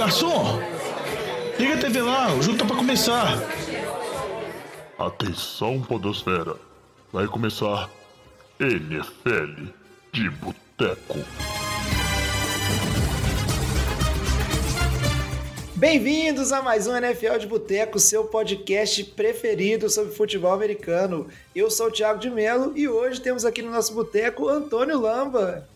garçom! Liga a TV lá, o jogo tá pra começar. Atenção, Podosfera. Vai começar NFL de Boteco. Bem-vindos a mais um NFL de Boteco, seu podcast preferido sobre futebol americano. Eu sou o Thiago de Melo e hoje temos aqui no nosso boteco Antônio Lamba.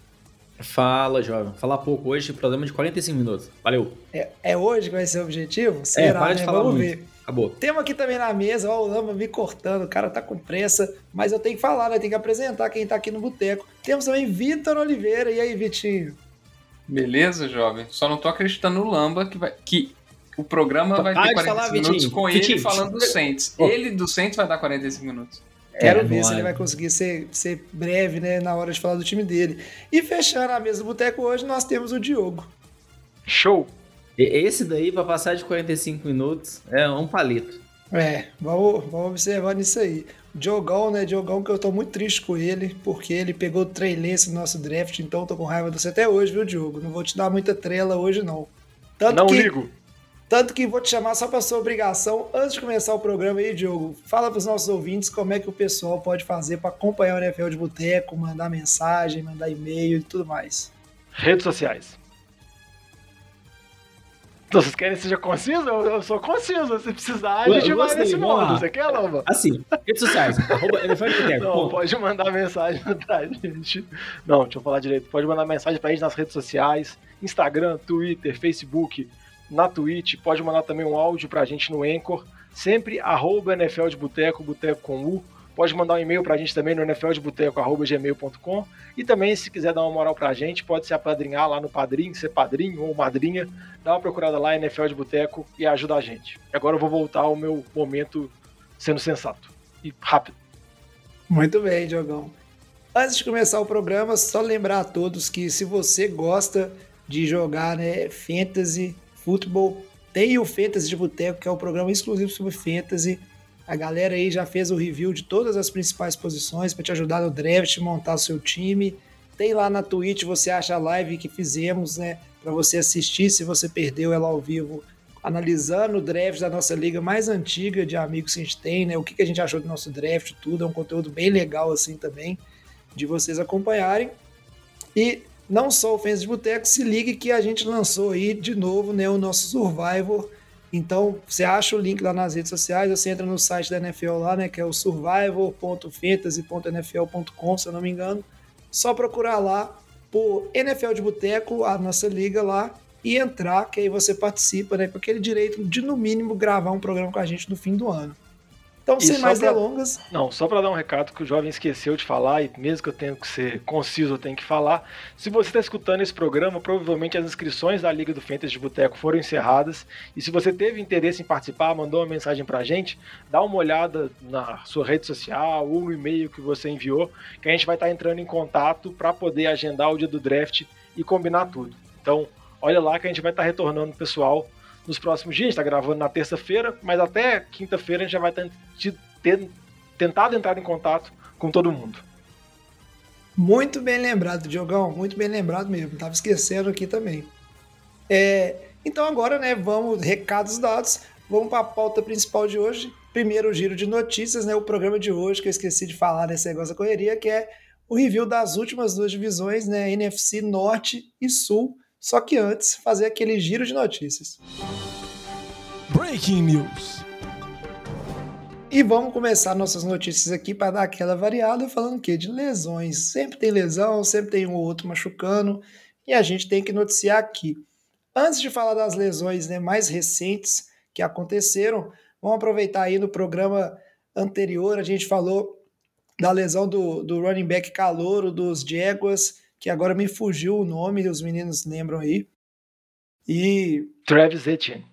Fala, jovem. Falar pouco hoje, programa de 45 minutos. Valeu. É, é hoje que vai ser o objetivo? É, Será, para né? de falar Vamos muito. ver. Acabou. Temos aqui também na mesa, ó, o Lamba me cortando, o cara tá com pressa, mas eu tenho que falar, né? Tem que apresentar quem tá aqui no boteco. Temos também Vitor Oliveira. E aí, Vitinho? Beleza, jovem? Só não tô acreditando no Lamba que, vai, que o programa vai Para ter de 45 falar, minutos Vitinho. com ele Vitinho. falando do Saints. Ele do Saints vai dar 45 minutos. Quero É, ver se ele vai conseguir ser, ser breve, né, na hora de falar do time dele. E fechando a mesa do boteco hoje, nós temos o Diogo. Show! E- Esse daí, pra passar de 45 minutos, é um palito. É, vamos, vamos observar nisso aí. O Diogão, né? Diogão, que eu tô muito triste com ele, porque ele pegou o Lance no nosso draft, então eu tô com raiva de você até hoje, viu, Diogo? Não vou te dar muita trela hoje, não. Tanto não que, ligo. Tanto que vou te chamar só pra sua obrigação. Antes de começar o programa aí, Diogo, fala pros nossos ouvintes como é que o pessoal pode fazer pra acompanhar o NFL de Boteco, mandar mensagem, mandar e-mail e tudo mais. Redes sociais. Então, vocês querem que seja conciso? Eu, eu sou conciso. Se precisar, a Eu- gente eu vai gostei, nesse modo. Você quer, Lamba? Assim, redes sociais, arroba NFL de Boteco, Não, pode mandar mensagem pra gente. Não, deixa eu falar direito. Pode mandar mensagem pra gente nas redes sociais: Instagram, Twitter, Facebook, na Twitch. Pode mandar também um áudio pra gente no Anchor. Sempre arroba NFL de Boteco, Boteco com U. Pode mandar um e-mail pra gente também no nfldeboteco.gmail.com E também, se quiser dar uma moral pra gente, pode se apadrinhar lá no Padrim, ser padrinho ou madrinha. Dá uma procurada lá, NFL de Boteco, e ajuda a gente. Agora eu vou voltar ao meu momento sendo sensato e rápido. Muito bem, Diogão. Antes de começar o programa, só lembrar a todos que se você gosta de jogar né, Fantasy, futebol, tem o Fantasy de Boteco, que é o programa exclusivo sobre Fantasy. A galera aí já fez o review de todas as principais posições para te ajudar no draft, montar o seu time. Tem lá na Twitch, você acha a live que fizemos, né? Para você assistir se você perdeu ela ao vivo, analisando o draft da nossa liga mais antiga de amigos que a gente tem, né? O que que a gente achou do nosso draft, tudo. É um conteúdo bem legal assim também, de vocês acompanharem. E não só o Fãs de Boteco, se ligue que a gente lançou aí de novo né, o nosso Survivor. Então, você acha o link lá nas redes sociais, você entra no site da NFL lá, né, que é o survivor.fantasy.nfl.com, se eu não me engano. Só procurar lá por NFL de Boteco, a nossa liga lá, e entrar, que aí você participa, né, com aquele direito de, no mínimo, gravar um programa com a gente no fim do ano. Então, E sem mais pra- delongas, Não, só para dar um recado que o jovem esqueceu de falar, e mesmo que eu tenha que ser conciso, eu tenho que falar. Se você está escutando esse programa, provavelmente as inscrições da Liga do Fantasy de Boteco foram encerradas. E se você teve interesse em participar, mandou uma mensagem pra gente, dá uma olhada na sua rede social ou no e-mail que você enviou, que a gente vai estar entrando em contato para poder agendar o dia do draft e combinar tudo. Então, olha lá que a gente vai estar retornando o pessoal nos próximos dias. A gente está gravando na terça-feira, mas até quinta-feira a gente já vai ter, ter tentado entrar em contato com todo mundo. Muito bem lembrado, Diogão. Muito bem lembrado mesmo. Tava esquecendo aqui também. É, então agora, né, vamos, recados dados, vamos para a pauta principal de hoje. Primeiro o giro de notícias, né, o programa de hoje, que eu esqueci de falar desse negócio da correria, que é o review das últimas duas divisões, né, NFC Norte e Sul. Só que antes, fazer aquele giro de notícias. Breaking News. E vamos começar nossas notícias aqui para dar aquela variada, falando o quê? De lesões. Sempre tem lesão, sempre tem um ou outro machucando, e a gente tem que noticiar aqui. Antes de falar das lesões né, mais recentes que aconteceram, vamos aproveitar aí no programa anterior, a gente falou da lesão do, do running back calouro dos Jaguars, que agora me fugiu o nome, os meninos lembram aí. E Travis Etienne.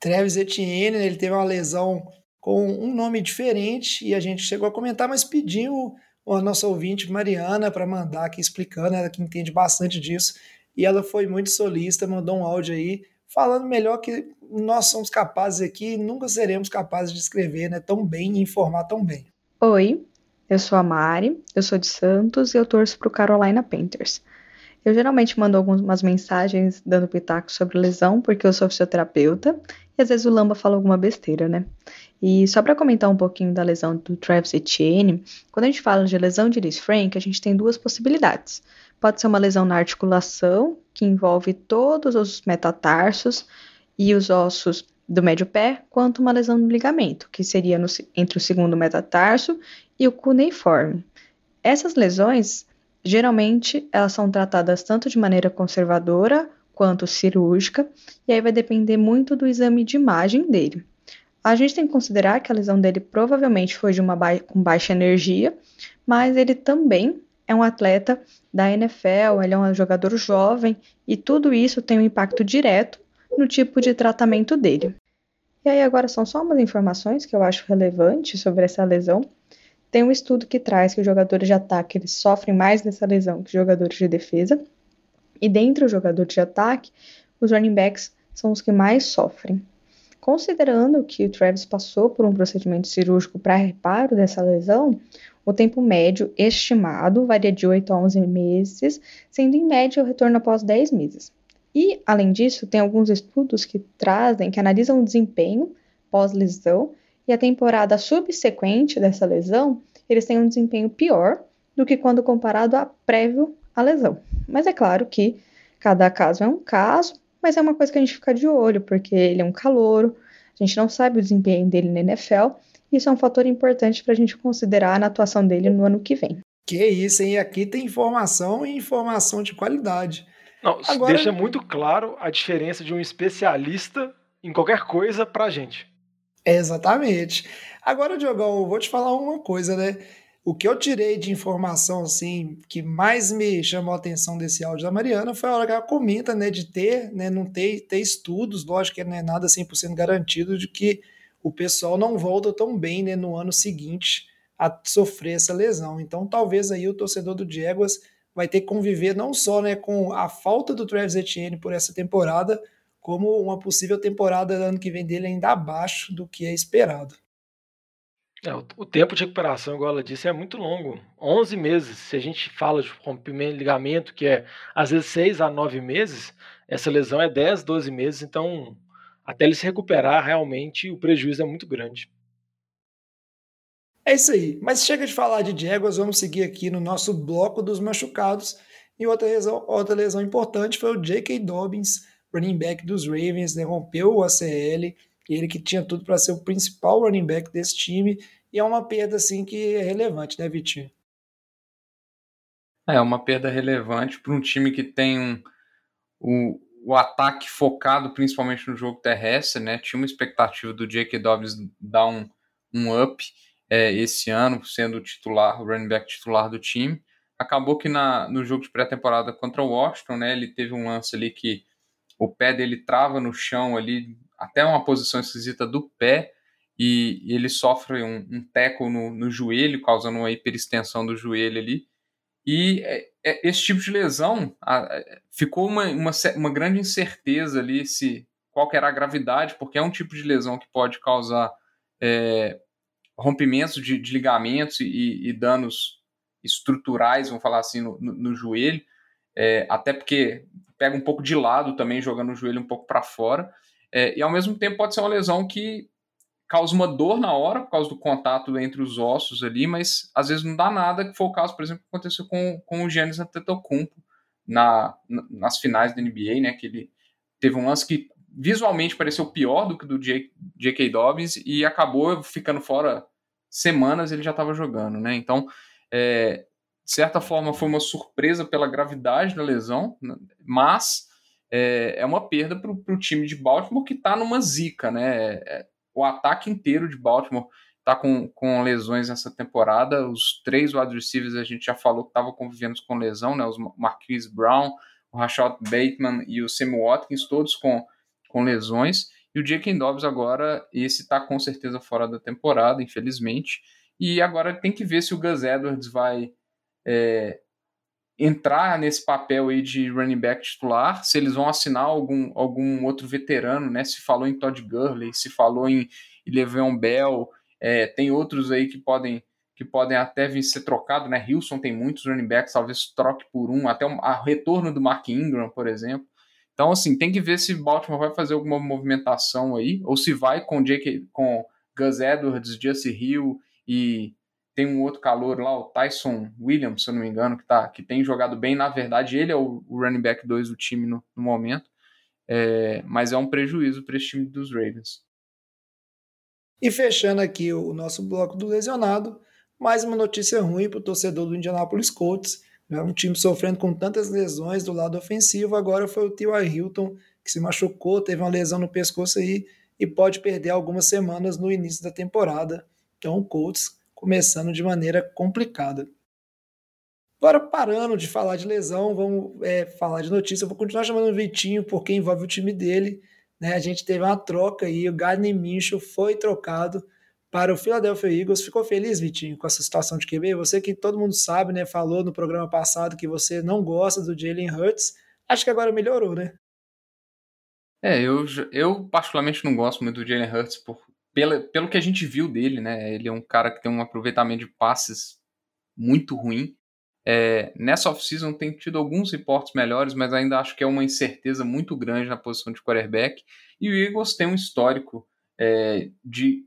Travis Etienne, né, ele teve uma lesão com um nome diferente e a gente chegou a comentar, mas pediu a nossa ouvinte Mariana para mandar aqui explicando, ela que entende bastante disso, e ela foi muito solista, mandou um áudio aí falando melhor que nós somos capazes aqui, nunca seremos capazes de escrever né, tão bem e informar tão bem. Oi, eu sou a Mari, eu sou de Santos e eu torço pro Carolina Panthers. Eu geralmente mando algumas mensagens dando pitaco sobre lesão, porque eu sou fisioterapeuta, e às vezes o Lamba fala alguma besteira, né? E só para comentar um pouquinho da lesão do Travis Etienne, quando a gente fala de lesão de Liz Frank, a gente tem duas possibilidades. Pode ser uma lesão na articulação, que envolve todos os metatarsos e os ossos do médio pé, quanto uma lesão no ligamento, que seria no, entre o segundo metatarso e o cuneiforme. Essas lesões, geralmente, elas são tratadas tanto de maneira conservadora quanto cirúrgica, e aí vai depender muito do exame de imagem dele. A gente tem que considerar que a lesão dele provavelmente foi de uma ba com baixa energia, mas ele também é um atleta da NFL, ele é um jogador jovem, e tudo isso tem um impacto direto no tipo de tratamento dele. E aí agora são só umas informações que eu acho relevantes sobre essa lesão. Tem um estudo que traz que os jogadores de ataque eles sofrem mais dessa lesão que os jogadores de defesa. E dentre os jogadores de ataque, os running backs são os que mais sofrem. Considerando que o Travis passou por um procedimento cirúrgico para reparo dessa lesão, o tempo médio estimado varia de 8 a 11 meses, sendo em média o retorno após 10 meses. E, além disso, tem alguns estudos que trazem, que analisam o desempenho pós-lesão e a temporada subsequente dessa lesão, eles têm um desempenho pior do que quando comparado a prévio à lesão. Mas é claro que cada caso é um caso, mas é uma coisa que a gente fica de olho, porque ele é um calouro, a gente não sabe o desempenho dele na NFL, e isso é um fator importante para a gente considerar na atuação dele no ano que vem. Que isso, hein? Aqui tem informação e informação de qualidade. Não, Agora... deixa muito claro a diferença de um especialista em qualquer coisa pra gente. Exatamente. Agora, Diogão, eu vou te falar uma coisa, né? O que eu tirei de informação, assim, que mais me chamou a atenção desse áudio da Mariana foi a hora que ela comenta, né, de ter, né, não ter, ter estudos, lógico que não é nada 100% garantido de que o pessoal não volta tão bem, né, no ano seguinte a sofrer essa lesão. Então, talvez aí o torcedor do Jaguars vai ter que conviver não só né, com a falta do Travis Etienne por essa temporada, como uma possível temporada ano que vem dele ainda abaixo do que é esperado. É, o tempo de recuperação, igual ela disse, é muito longo. 11 meses. Se a gente fala de rompimento de ligamento, que é às vezes 6 a 9 meses, essa lesão é 10, 12 meses. Então, até ele se recuperar, realmente o prejuízo é muito grande. É isso aí. Mas chega de falar de Jaguars, vamos seguir aqui no nosso bloco dos machucados. E outra lesão, outra lesão importante foi o J.K. Dobbins, running back dos Ravens, né? rompeu o ACL, ele que tinha tudo para ser o principal running back desse time, e é uma perda assim que é relevante, né, Vitinho? É uma perda relevante para um time que tem um, o, o ataque focado principalmente no jogo terrestre, né? Tinha uma expectativa do J.K. Dobbins dar um, um up é, esse ano, sendo titular, o running back titular do time. Acabou que na, no jogo de pré-temporada contra o Washington, né, ele teve um lance ali que o pé dele trava no chão ali, até uma posição esquisita do pé, e, ele sofre um, um teco no, no, joelho, causando uma hiperextensão do joelho ali. E é, é, esse tipo de lesão a, ficou uma, uma, uma, grande incerteza ali se qual era a gravidade, porque é um tipo de lesão que pode causar é, rompimentos de, de ligamentos e, e, danos estruturais, vamos falar assim, no, no, joelho, é, até porque pega um pouco de lado também, jogando o joelho um pouco para fora, é, e ao mesmo tempo pode ser uma lesão que causa uma dor na hora, por causa do contato entre os ossos ali, mas às vezes não dá nada, que foi o caso, por exemplo, que aconteceu com, com o Giannis Antetokounmpo na, nas finais da NBA, né, que ele teve um lance que visualmente pareceu pior do que do J.K. Dobbins e acabou ficando fora semanas ele já estava jogando, né? Então, é, de certa forma, foi uma surpresa pela gravidade da lesão, né? mas é, é uma perda para o time de Baltimore que está numa zica, né? É, o ataque inteiro de Baltimore está com, com lesões nessa temporada. Os três wide receivers a gente já falou que estavam convivendo com lesão, né? Os Marquise Brown, o Rashad Bateman e o Sam Watkins, todos com com lesões. E o J.K. Dobbs agora, esse está com certeza fora da temporada, infelizmente. E agora tem que ver se o Gus Edwards vai é, entrar nesse papel aí de running back titular, se eles vão assinar algum, algum outro veterano, né? Se falou em Todd Gurley, se falou em Le'Veon Bell, é, tem outros aí que podem que podem até vir ser trocados, né? Wilson tem muitos running backs, talvez troque por um, até o retorno do Mark Ingram, por exemplo. Então, assim, tem que ver se Baltimore vai fazer alguma movimentação aí, ou se vai com Jake, com Gus Edwards, Justin Hill e tem um outro calor lá, o Tyson Williams, se eu não me engano, que, tá, que tem jogado bem. Na verdade, ele é o, o running back 2 do time no, no momento. É, mas é um prejuízo para esse time dos Ravens. E fechando aqui o nosso bloco do lesionado, mais uma notícia ruim para o torcedor do Indianapolis Colts. Né? Um time sofrendo com tantas lesões do lado ofensivo. Agora foi o T.Y. Hilton que se machucou, teve uma lesão no pescoço aí e pode perder algumas semanas no início da temporada. Então o Colts começando de maneira complicada. Agora, parando de falar de lesão, vamos é, falar de notícia. Eu vou continuar chamando o Vitinho porque envolve o time dele. Né? A gente teve uma troca aí, o Gardner Minshew foi trocado para o Philadelphia Eagles. Ficou feliz, Vitinho, com essa situação de QB? Você que todo mundo sabe, né? Falou no programa passado que você não gosta do Jalen Hurts. Acho que agora melhorou, né? É, eu, eu particularmente não gosto muito do Jalen Hurts por, pela, pelo que a gente viu dele, né? Ele é um cara que tem um aproveitamento de passes muito ruim. É, nessa off-season tem tido alguns reportes melhores, mas ainda acho que é uma incerteza muito grande na posição de quarterback. E o Eagles tem um histórico é, de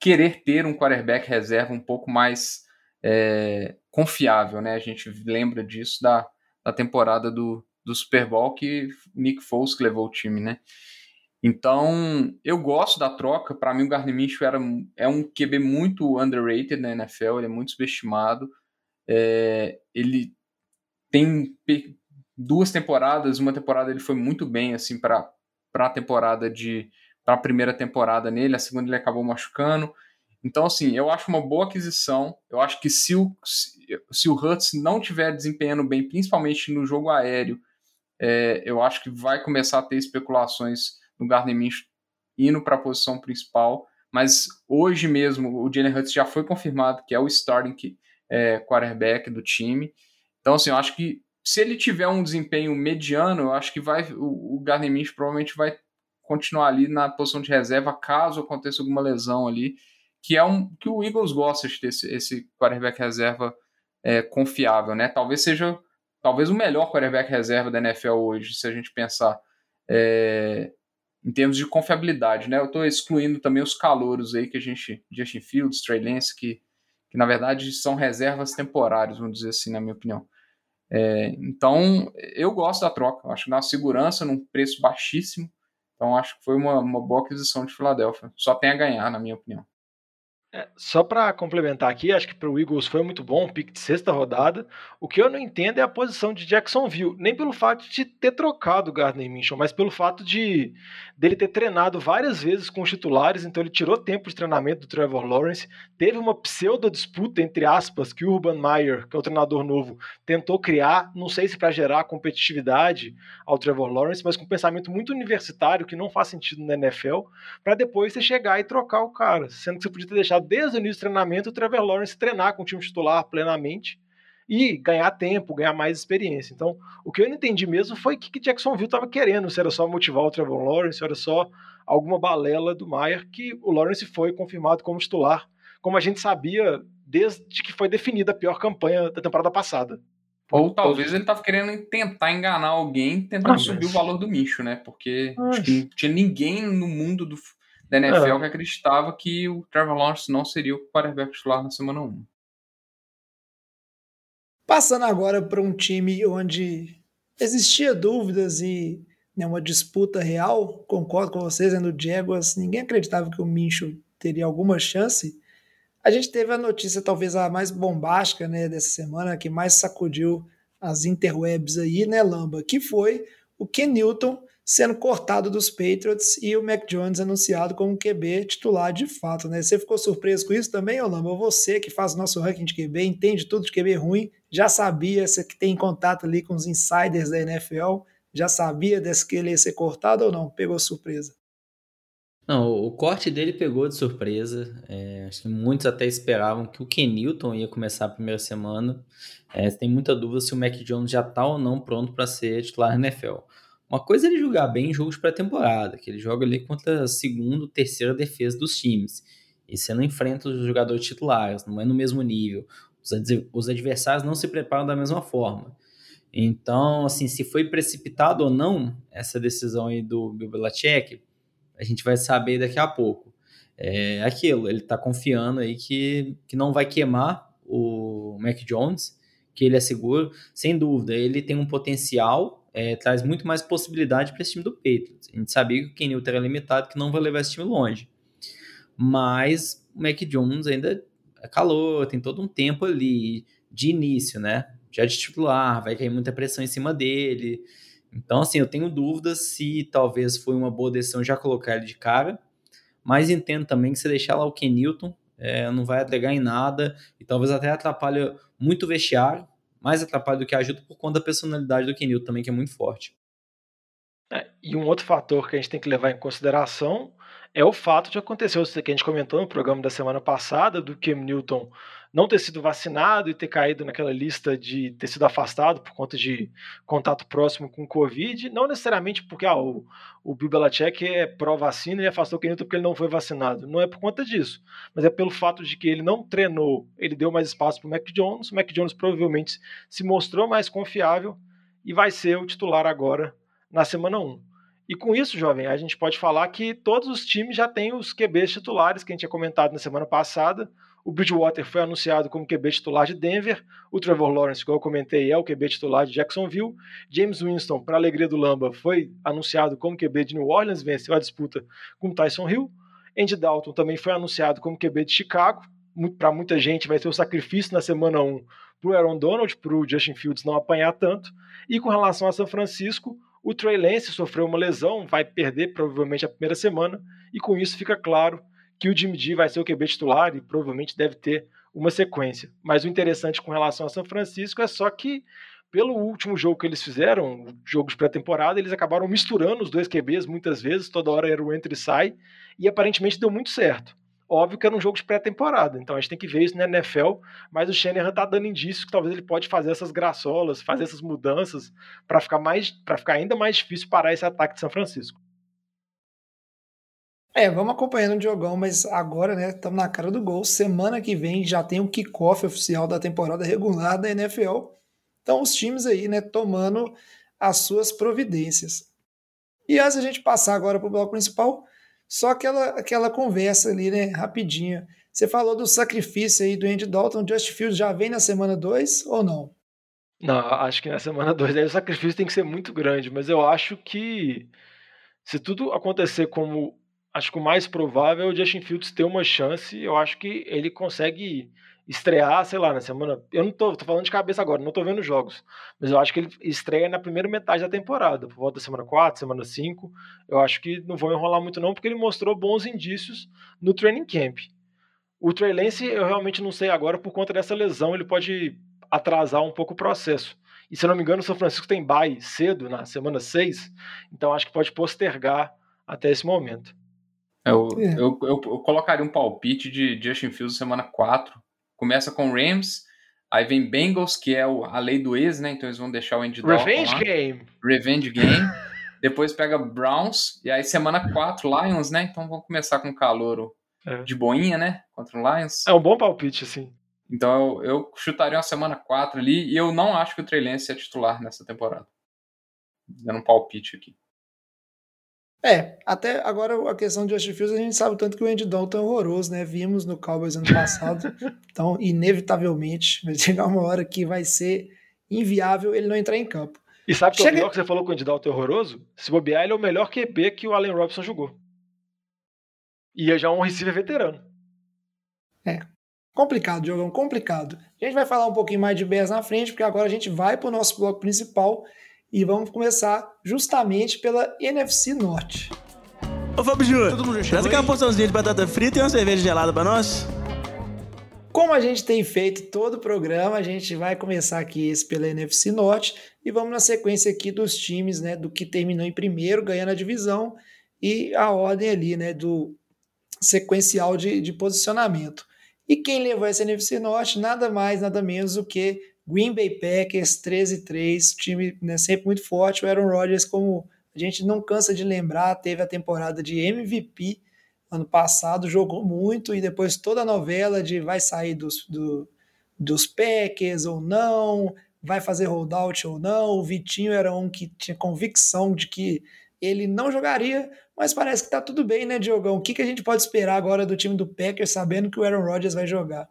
querer ter um quarterback reserva um pouco mais é, confiável, né? A gente lembra disso da, da temporada do, do Super Bowl que Nick Foles que levou o time, né? Então, eu gosto da troca. Para mim, o Gardner Minshew era, é um QB muito underrated na NFL, ele é muito subestimado. É, ele tem duas temporadas, uma temporada ele foi muito bem assim para a temporada de para a primeira temporada nele, a segunda ele acabou machucando. Então, assim, eu acho uma boa aquisição. Eu acho que se o, se, o Hurts não tiver desempenhando bem, principalmente no jogo aéreo, é, eu acho que vai começar a ter especulações no Gardner Minshew indo para a posição principal, mas hoje mesmo o Jalen Hurts já foi confirmado que é o starting é, quarterback do time. Então, assim, eu acho que se ele tiver um desempenho mediano, eu acho que vai o, o Gardner Minshew provavelmente vai continuar ali na posição de reserva caso aconteça alguma lesão ali, que é um que o Eagles gosta de ter esse, esse quarterback reserva é, confiável, né? Talvez seja talvez o melhor quarterback reserva da NFL hoje, se a gente pensar é, em termos de confiabilidade, né? Eu estou excluindo também os calouros aí que a gente, Justin Fields, Trey Lance, que, que na verdade são reservas temporárias, vamos dizer assim, na minha opinião. É, então, eu gosto da troca, acho que dá uma segurança num preço baixíssimo, então acho que foi uma, uma boa aquisição de Filadélfia. Só tem a ganhar, na minha opinião. É, só para complementar aqui, acho que para o Eagles foi muito bom, um pique de sexta rodada. O que eu não entendo é a posição de Jacksonville, nem pelo fato de ter trocado o Gardner Minshew, mas pelo fato de dele ter treinado várias vezes com os titulares, então ele tirou tempo de treinamento do Trevor Lawrence. Teve uma pseudo disputa entre aspas que o Urban Meyer, que é o treinador novo, tentou criar, não sei se para gerar competitividade ao Trevor Lawrence, mas com um pensamento muito universitário que não faz sentido na NFL, para depois você chegar e trocar o cara, sendo que você podia ter deixado desde o início do treinamento o Trevor Lawrence treinar com o time titular plenamente e ganhar tempo, ganhar mais experiência. Então, o que eu não entendi mesmo foi o que Jacksonville estava querendo, se era só motivar o Trevor Lawrence, se era só alguma balela do Maier, que o Lawrence foi confirmado como titular, como a gente sabia desde que foi definida a pior campanha da temporada passada. Ou talvez ele estava querendo tentar enganar alguém, tentando ah, subir mas... o valor do Micho, né? Porque acho que não tinha ninguém no mundo do, da NFL é. que acreditava que o Trevor Lawrence não seria o quarterback titular na semana 1. Passando agora para um time onde existia dúvidas e né, uma disputa real, concordo com vocês, né, no Jaguars, ninguém acreditava que o Minshew teria alguma chance. A gente teve a notícia talvez a mais bombástica né, dessa semana, que mais sacudiu as interwebs aí, né, Lamba, que foi o Ken Newton sendo cortado dos Patriots e o Mac Jones anunciado como QB titular de fato, né? Você ficou surpreso com isso também, Olamba? Você que faz o nosso ranking de QB, entende tudo de QB ruim, já sabia, você que tem contato ali com os insiders da NFL, já sabia desse que ele ia ser cortado ou não? Pegou surpresa? Não, o corte dele pegou de surpresa. É, acho que muitos até esperavam que o Ken Newton ia começar a primeira semana. É, tem muita dúvida se o Mac Jones já está ou não pronto para ser titular na NFL. Uma coisa é ele jogar bem em jogos pré-temporada, que ele joga ali contra a segunda, terceira defesa dos times. E você não enfrenta os jogadores titulares, não é no mesmo nível. Os adversários não se preparam da mesma forma. Então, assim, se foi precipitado ou não essa decisão aí do Bill Belichick, a gente vai saber daqui a pouco. É aquilo, ele está confiando aí que, que não vai queimar o Mac Jones, que ele é seguro, sem dúvida, ele tem um potencial, é, traz muito mais possibilidade para esse time do Patriots. A gente sabia que o Kenny era limitado, que não vai levar esse time longe. Mas o Mac Jones ainda é calor, tem todo um tempo ali de início, né? Já de titular, vai cair muita pressão em cima dele. Então, assim, eu tenho dúvidas se talvez foi uma boa decisão já colocar ele de cara, mas entendo também que se deixar lá o Kenilton, é, não vai agregar em nada e talvez até atrapalhe muito o vestiário, mais atrapalha do que ajuda por conta da personalidade do Kenilton também, que é muito forte. É, e um outro fator que a gente tem que levar em consideração é o fato de acontecer, o que a gente comentou no programa da semana passada, do Cam Newton não ter sido vacinado e ter caído naquela lista de ter sido afastado por conta de contato próximo com Covid, não necessariamente porque ah, o, o Bill Belichick é pró-vacina e afastou o Newton porque ele não foi vacinado. Não é por conta disso, mas é pelo fato de que ele não treinou, ele deu mais espaço para o Mac Jones, o Mac Jones provavelmente se mostrou mais confiável e vai ser o titular agora na semana 1. E com isso, jovem, a gente pode falar que todos os times já têm os QBs titulares que a gente tinha comentado na semana passada. O Bridgewater foi anunciado como QB titular de Denver. O Trevor Lawrence, como eu comentei, é o QB titular de Jacksonville. James Winston, para alegria do Lamba, foi anunciado como QB de New Orleans, venceu a disputa com Tyson Hill. Andy Dalton também foi anunciado como QB de Chicago. Para muita gente vai ser o sacrifício na semana 1 para o Aaron Donald, para o Justin Fields não apanhar tanto. E com relação a São Francisco, o Trey Lance sofreu uma lesão, vai perder provavelmente a primeira semana, e com isso fica claro que o Jimmy G vai ser o QB titular e provavelmente deve ter uma sequência. Mas o interessante com relação a São Francisco é só que, pelo último jogo que eles fizeram, jogo de pré-temporada, eles acabaram misturando os dois QBs muitas vezes, toda hora era o entre e sai, e aparentemente deu muito certo. Óbvio que era um jogo de pré-temporada, então a gente tem que ver isso na NFL, mas o Shanahan tá dando indícios que talvez ele pode fazer essas graçolas, fazer essas mudanças para ficar mais para ficar ainda mais difícil parar esse ataque de São Francisco. É, vamos acompanhando o jogão, mas agora, né, estamos na cara do gol. Semana que vem já tem o kickoff oficial da temporada regular da NFL. Então os times aí, né, tomando as suas providências. E antes a gente passar agora para o bloco principal, só aquela, aquela conversa ali, né, rapidinha. Você falou do sacrifício aí do Andy Dalton, Just Fields já vem na semana 2 ou não? Não, acho que na semana 2 aí o sacrifício tem que ser muito grande, mas eu acho que se tudo acontecer como acho que o mais provável é o Justin Fields ter uma chance, eu acho que ele consegue estrear, sei lá, na semana. Eu não tô, tô falando de cabeça agora, não tô vendo jogos. Mas eu acho que ele estreia na primeira metade da temporada, por volta da semana 4, semana 5. Eu acho que não vão enrolar muito, não, porque ele mostrou bons indícios no training camp. O Trey Lance, eu realmente não sei agora, por conta dessa lesão, ele pode atrasar um pouco o processo. E se eu não me engano, o São Francisco tem bye cedo, na semana 6, então acho que pode postergar até esse momento. Eu, é. eu, eu, eu, colocaria um palpite de Justin Fields semana 4, Começa com Rams, aí vem Bengals, que é o, a lei do ex, né? Então eles vão deixar o Andy Dalton Revenge lá. Game. Revenge Game. Depois pega Browns, e aí semana 4, Lions, né? Então vão começar com calor é. de boinha, né? Contra o Lions. É um bom palpite, assim. Então eu, eu chutaria uma semana 4 ali, e eu não acho que o Trey Lance é titular nessa temporada. Dando um palpite aqui. É, até agora a questão de Justin Fields, a gente sabe tanto que o Andy Dalton é horroroso, né? Vimos no Cowboys ano passado. então, inevitavelmente, vai chegar uma hora que vai ser inviável ele não entrar em campo. E sabe que Chega... o pior que você falou que o Andy Dalton é horroroso? Se bobear, ele é o melhor QB que o Allen Robinson jogou. E é já um receiver veterano. É. Complicado, jogão, complicado. A gente vai falar um pouquinho mais de Bears na frente, porque agora a gente vai para o nosso bloco principal e vamos começar justamente pela NFC Norte. Ô Fábio Júnior, traz aqui uma porçãozinha de batata frita e uma cerveja gelada para nós. Como a gente tem feito todo o programa, a gente vai começar aqui esse pela NFC Norte e vamos na sequência aqui dos times, né, do que terminou em primeiro, ganhando a divisão e a ordem ali, né, do sequencial de, de posicionamento. E quem levou essa NFC Norte, nada mais, nada menos do que Green Bay Packers 13-3, time né, sempre muito forte. O Aaron Rodgers, como a gente não cansa de lembrar, teve a temporada de MVP ano passado, jogou muito e depois toda a novela de vai sair dos, do, dos Packers ou não, vai fazer holdout ou não. O Vitinho era um que tinha convicção de que ele não jogaria, mas parece que tá tudo bem, né, Diogão? O que, que a gente pode esperar agora do time do Packers sabendo que o Aaron Rodgers vai jogar?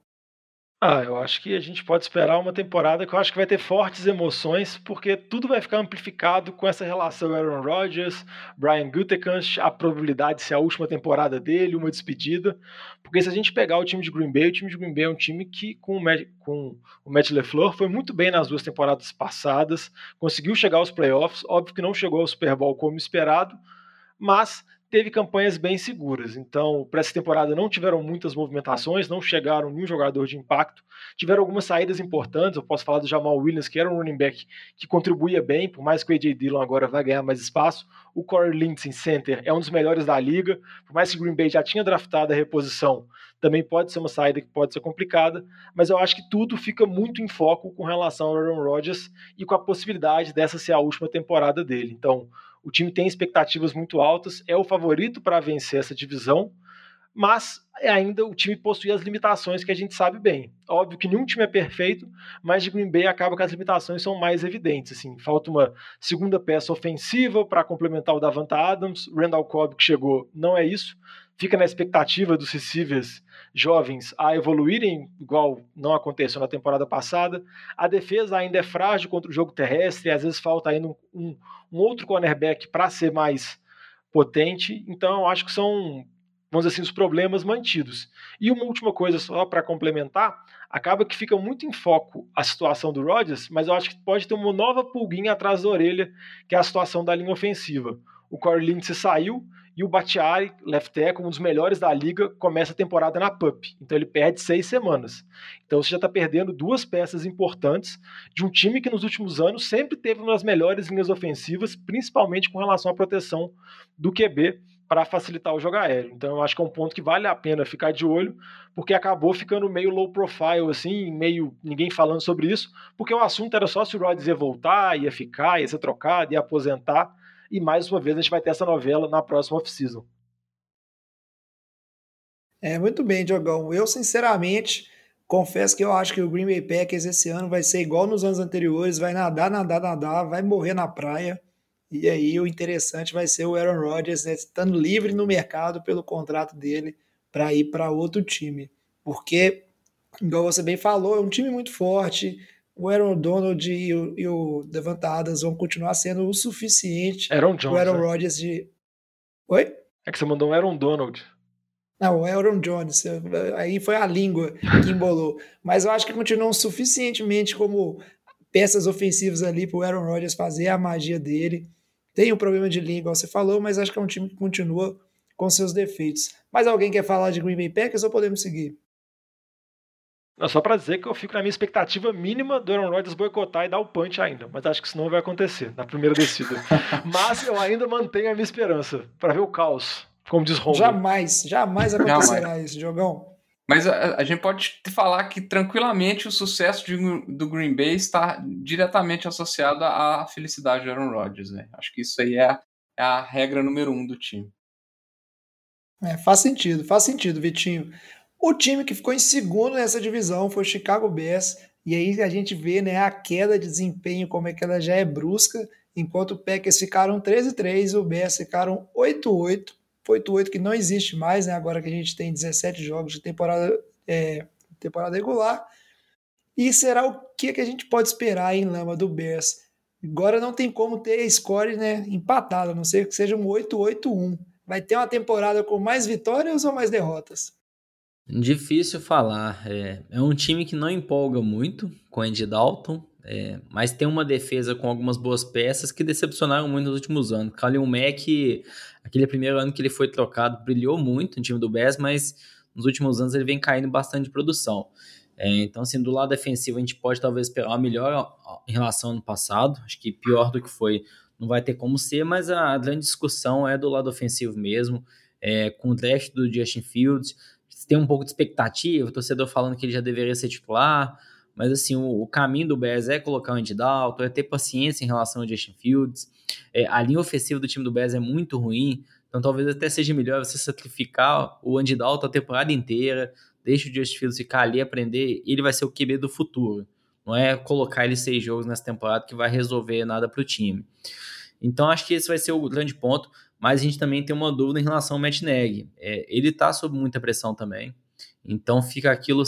Ah, eu acho que a gente pode esperar uma temporada que eu acho que vai ter fortes emoções, porque tudo vai ficar amplificado com essa relação Aaron Rodgers, Brian Gutekunst, a probabilidade de ser a última temporada dele, uma despedida. Porque se a gente pegar o time de Green Bay, o time de Green Bay é um time que, com o Matt, com o Matt LeFleur, foi muito bem nas duas temporadas passadas, conseguiu chegar aos playoffs, óbvio que não chegou ao Super Bowl como esperado, mas teve campanhas bem seguras. Então, para essa temporada não tiveram muitas movimentações, não chegaram nenhum jogador de impacto. Tiveram algumas saídas importantes. Eu posso falar do Jamal Williams, que era um running back que contribuía bem, por mais que o AJ Dillon agora vai ganhar mais espaço. O Corey Lindsey, center, é um dos melhores da liga. Por mais que o Green Bay já tinha draftado a reposição, também pode ser uma saída que pode ser complicada. Mas eu acho que tudo fica muito em foco com relação ao Aaron Rodgers e com a possibilidade dessa ser a última temporada dele. Então, o time tem expectativas muito altas, é o favorito para vencer essa divisão, mas ainda o time possui as limitações que a gente sabe bem. Óbvio que nenhum time é perfeito, mas de Green Bay acaba que as limitações são mais evidentes. Assim, falta uma segunda peça ofensiva para complementar o Davanta Adams, Randall Cobb que chegou, não é isso. Fica na expectativa dos receivers jovens a evoluírem, igual não aconteceu na temporada passada. A defesa ainda é frágil contra o jogo terrestre, às vezes falta ainda um, um, um outro cornerback para ser mais potente. Então, eu acho que são, vamos dizer assim, os problemas mantidos. E uma última coisa, só para complementar, acaba que fica muito em foco a situação do Rodgers, mas eu acho que pode ter uma nova pulguinha atrás da orelha, que é a situação da linha ofensiva. O Corey Lindsey saiu e o Batiari, left tackle, um dos melhores da liga, começa a temporada na PUP. Então ele perde seis semanas. Então você já está perdendo duas peças importantes de um time que nos últimos anos sempre teve uma das melhores linhas ofensivas, principalmente com relação à proteção do QB para facilitar o jogo aéreo. Então eu acho que é um ponto que vale a pena ficar de olho, porque acabou ficando meio low profile, assim, meio ninguém falando sobre isso, porque o assunto era só se o Rodgers ia voltar, ia ficar, ia ser trocado, ia aposentar. E mais uma vez a gente vai ter essa novela na próxima off-season. É, muito bem, Diogão. Eu, sinceramente, confesso que eu acho que o Green Bay Packers esse ano vai ser igual nos anos anteriores, vai nadar, nadar, nadar, vai morrer na praia. E aí o interessante vai ser o Aaron Rodgers né, estando livre no mercado pelo contrato dele para ir para outro time. Porque, igual você bem falou, é um time muito forte, o Aaron Donald e o, e o Devante Adams vão continuar sendo o suficiente Aaron Jones, o Aaron né? Rodgers de... Oi? É que você mandou um Aaron Donald. Não, o Aaron Jones. Aí foi a língua que embolou. Mas eu acho que continuam suficientemente como peças ofensivas ali para o Aaron Rodgers fazer a magia dele. Tem um problema de língua, você falou, mas acho que é um time que continua com seus defeitos. Mas alguém quer falar de Green Bay Packers ou podemos seguir? Não, só para dizer que eu fico na minha expectativa mínima do Aaron Rodgers boicotar e dar o punch ainda, mas acho que isso não vai acontecer na primeira descida. mas eu ainda mantenho a minha esperança para ver o caos, como diz Romulo. Jamais, jamais acontecerá jamais. isso, Diogão. Mas a, a, gente pode falar que tranquilamente o sucesso de, do Green Bay está diretamente associado à felicidade do Aaron Rodgers. Né? Acho que isso aí é a, é a regra número um do time. É, faz sentido, faz sentido, Vitinho. O time que ficou em segundo nessa divisão foi o Chicago Bears, e aí a gente vê né, a queda de desempenho, como é que ela já é brusca, enquanto o Packers ficaram 13-3, o Bears ficaram 8-8, 8-8 que não existe mais, né, agora que a gente tem 17 jogos de temporada, é, temporada regular, e será o que, que a gente pode esperar em lama do Bears? Agora não tem como ter score né, empatado, a não ser que seja um 8-8-1. Vai ter uma temporada com mais vitórias ou mais derrotas? Difícil falar. É, é, um time que não empolga muito com Andy Dalton, é, mas tem uma defesa com algumas boas peças que decepcionaram muito nos últimos anos. Kalil Mack, aquele primeiro ano que ele foi trocado, brilhou muito no time do Bears, mas nos últimos anos ele vem caindo bastante de produção. É, então, assim, do lado defensivo a gente pode talvez esperar uma melhor em relação ao ano passado. Acho que pior do que foi não vai ter como ser, mas a grande discussão é do lado ofensivo mesmo. É, com o draft do Justin Fields, tem um pouco de expectativa, o torcedor falando que ele já deveria ser titular, mas assim, o, o caminho do Bears é colocar o Andy Dalton, é ter paciência em relação ao Justin Fields. É, a linha ofensiva do time do Bears é muito ruim, então talvez até seja melhor você sacrificar o Andy Dalton a temporada inteira, deixa o Justin Fields ficar ali, aprender, ele vai ser o QB do futuro. Não é colocar ele seis jogos nessa temporada que vai resolver nada para o time. Então acho que esse vai ser o grande ponto, mas a gente também tem uma dúvida em relação ao Matt Nagy. É, ele está sob muita pressão também, então fica aquilo...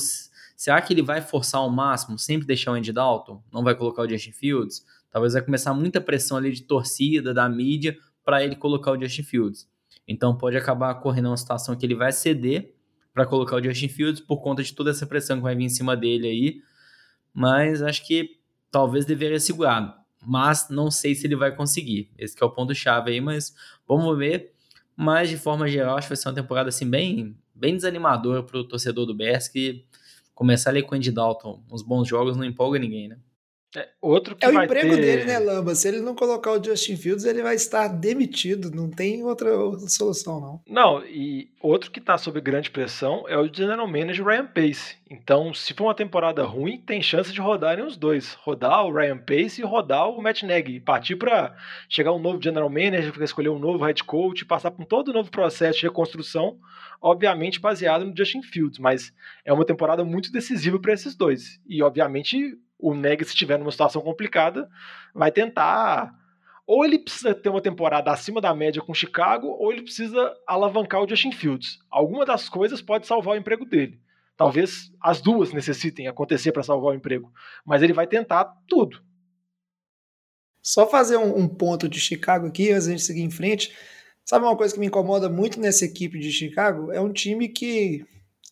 Será que ele vai forçar ao máximo, sempre deixar o Andy Dalton? Não vai colocar o Justin Fields? Talvez vai começar muita pressão ali de torcida, da mídia, para ele colocar o Justin Fields. Então pode acabar correndo uma situação que ele vai ceder para colocar o Justin Fields por conta de toda essa pressão que vai vir em cima dele aí. Mas acho que talvez deveria segurar. Mas não sei se ele vai conseguir. Esse é o ponto chave aí, mas vamos ver. Mas de forma geral, acho que vai ser uma temporada assim bem, bem desanimadora para o torcedor do Bears que começar ali com o Andy Dalton, uns bons jogos não empolga ninguém, né? É, outro que é o emprego ter... dele, né, Lamba? Se ele não colocar o Justin Fields, ele vai estar demitido. Não tem outra, outra solução, não. Não, e outro que está sob grande pressão é o General Manager Ryan Pace. Então, se for uma temporada ruim, tem chance de rodarem os dois. Rodar o Ryan Pace e rodar o Matt Nagy. E partir para chegar um novo General Manager, escolher um novo head coach, passar por todo um novo processo de reconstrução, obviamente baseado no Justin Fields. Mas é uma temporada muito decisiva para esses dois. E, obviamente, o Neg, se estiver numa situação complicada, vai tentar. Ou ele precisa ter uma temporada acima da média com Chicago, ou ele precisa alavancar o Justin Fields. Alguma das coisas pode salvar o emprego dele. Talvez as duas necessitem acontecer para salvar o emprego. Mas ele vai tentar tudo. Só fazer um, um ponto de Chicago aqui, antes de seguir em frente. Sabe uma coisa que me incomoda muito nessa equipe de Chicago? É um time que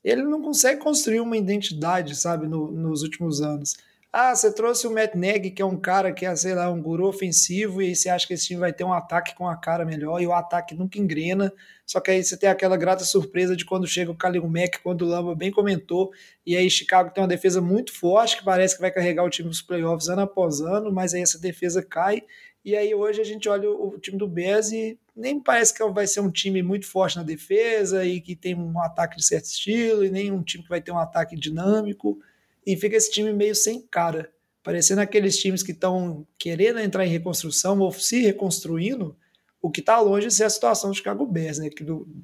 ele não consegue construir uma identidade, sabe, no, nos últimos anos. Ah, você trouxe o Matt Nagy, que é um cara que é, sei lá, um guru ofensivo, e você acha que esse time vai ter um ataque com a cara melhor, e o ataque nunca engrena. Só que aí você tem aquela grata surpresa de quando chega o Khalil Mack, quando o Lamba bem comentou, e aí Chicago tem uma defesa muito forte, que parece que vai carregar o time nos playoffs ano após ano, mas aí essa defesa cai, e aí hoje a gente olha o, time do Bears e nem parece que vai ser um time muito forte na defesa, e que tem um ataque de certo estilo, e nem um time que vai ter um ataque dinâmico, e fica esse time meio sem cara, parecendo aqueles times que estão querendo entrar em reconstrução ou se reconstruindo, o que está longe de ser a situação do Chicago Bears, né,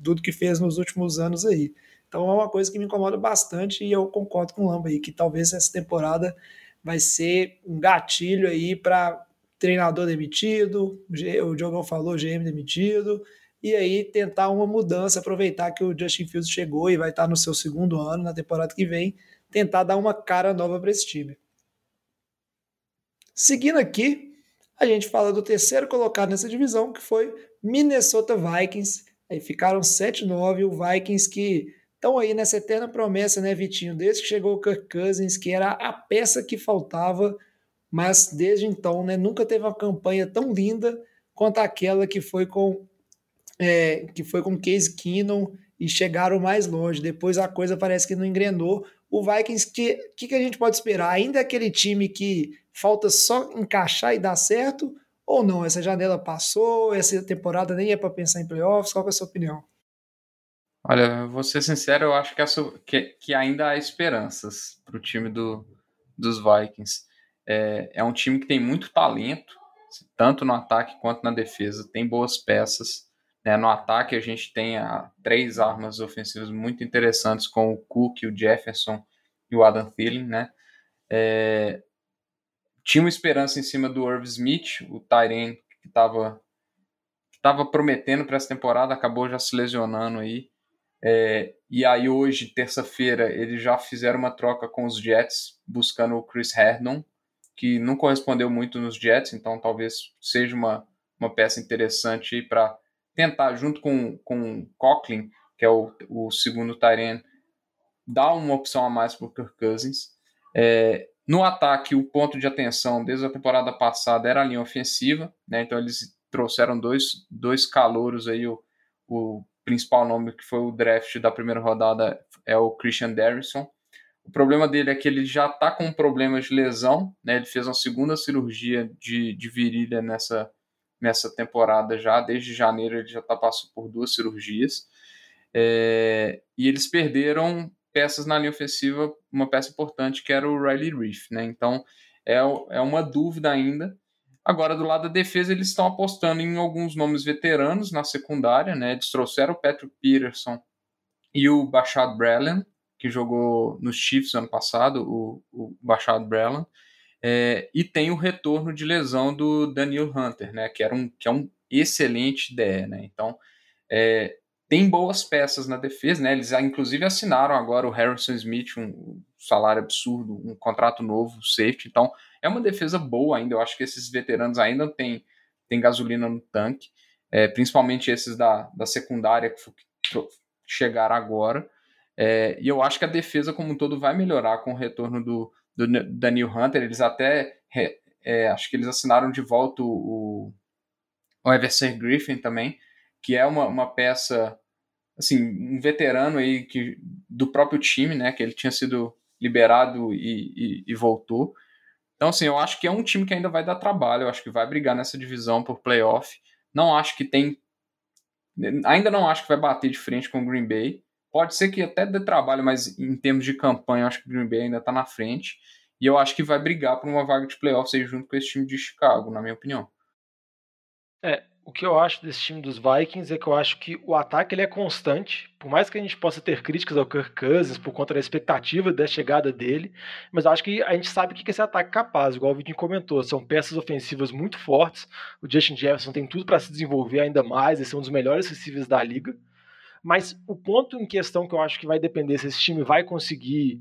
tudo que fez nos últimos anos aí. Então é uma coisa que me incomoda bastante e eu concordo com o Lamba aí, que talvez essa temporada vai ser um gatilho aí para treinador demitido, o Diogão falou, GM demitido, e aí tentar uma mudança, aproveitar que o Justin Fields chegou e vai estar no seu segundo ano na temporada que vem, tentar dar uma cara nova para esse time. Seguindo aqui, a gente fala do terceiro colocado nessa divisão, que foi Minnesota Vikings. Aí ficaram 7-9, o Vikings que estão aí nessa eterna promessa, né, Vitinho? Desde que chegou o Kirk Cousins, que era a peça que faltava, mas desde então, né, nunca teve uma campanha tão linda quanto aquela que foi com é, que foi com Case Keenum e chegaram mais longe. Depois a coisa parece que não engrenou o Vikings, o que, que, que a gente pode esperar? Ainda é aquele time que falta só encaixar e dar certo? Ou não? Essa janela passou, essa temporada nem é para pensar em playoffs? Qual é a sua opinião? Olha, vou ser sincero, eu acho que, que, que ainda há esperanças para o time do, dos Vikings. É, é um time que tem muito talento, tanto no ataque quanto na defesa, tem boas peças. Né? No ataque, a gente tem a, três armas ofensivas muito interessantes, com o Cook, o Jefferson e o Adam Thielen. Né? É, tinha uma esperança em cima do Irv Smith, o Tyrion, que estava tava prometendo para essa temporada, acabou já se lesionando aí. É, e aí hoje, terça-feira, eles já fizeram uma troca com os Jets, buscando o Chris Herndon, que não correspondeu muito nos Jets, então talvez seja uma, uma peça interessante para tentar, junto com, com Coughlin, que é o, o segundo Tyrene, dar uma opção a mais para o Kirk Cousins. É, no ataque, o ponto de atenção desde a temporada passada era a linha ofensiva, né? então eles trouxeram dois, dois calouros aí, o, o principal nome que foi o draft da primeira rodada é o Christian Darrison. O problema dele é que ele já está com problemas de lesão, né? ele fez uma segunda cirurgia de, de virilha nessa, nessa temporada já, desde janeiro ele já está passando por duas cirurgias. É, e eles perderam peças na linha ofensiva, uma peça importante que era o Riley Reef, né? Então é, é uma dúvida ainda. Agora, do lado da defesa, eles estão apostando em alguns nomes veteranos na secundária, né? Eles trouxeram o Patrick Peterson e o Bashad Breland, que jogou nos Chiefs ano passado, o, o Bashad Breland. É, e tem o retorno de lesão do Daniel Hunter, né? Que, era um, que é um excelente DE, né? Então, é, tem boas peças na defesa, né? Eles inclusive assinaram agora o Harrison Smith, um salário absurdo, um contrato novo, safety. Então, é uma defesa boa ainda. Eu acho que esses veteranos ainda têm, têm gasolina no tanque, é, principalmente esses da, da secundária que, que chegaram agora. É, e eu acho que a defesa como um todo vai melhorar com o retorno do, do Daniel Hunter. Eles até, é, acho que eles assinaram de volta o, o Everson Griffin também, que é uma, uma peça, assim, um veterano aí que, do próprio time, né, que ele tinha sido liberado e, e, e voltou. Então, assim, eu acho que é um time que ainda vai dar trabalho, eu acho que vai brigar nessa divisão por playoff. Não acho que tem. Ainda não acho que vai bater de frente com o Green Bay. Pode ser que até dê trabalho, mas em termos de campanha, acho que o Green Bay ainda está na frente. E eu acho que vai brigar por uma vaga de playoffs aí junto com esse time de Chicago, na minha opinião. É, o que eu acho desse time dos Vikings é que eu acho que o ataque ele é constante, por mais que a gente possa ter críticas ao Kirk Cousins por conta da expectativa da chegada dele, mas eu acho que a gente sabe o que esse ataque é capaz, igual o Vitinho comentou, são peças ofensivas muito fortes, o Justin Jefferson tem tudo para se desenvolver ainda mais, esse é um dos melhores receivers da liga, mas o ponto em questão que eu acho que vai depender se esse time vai conseguir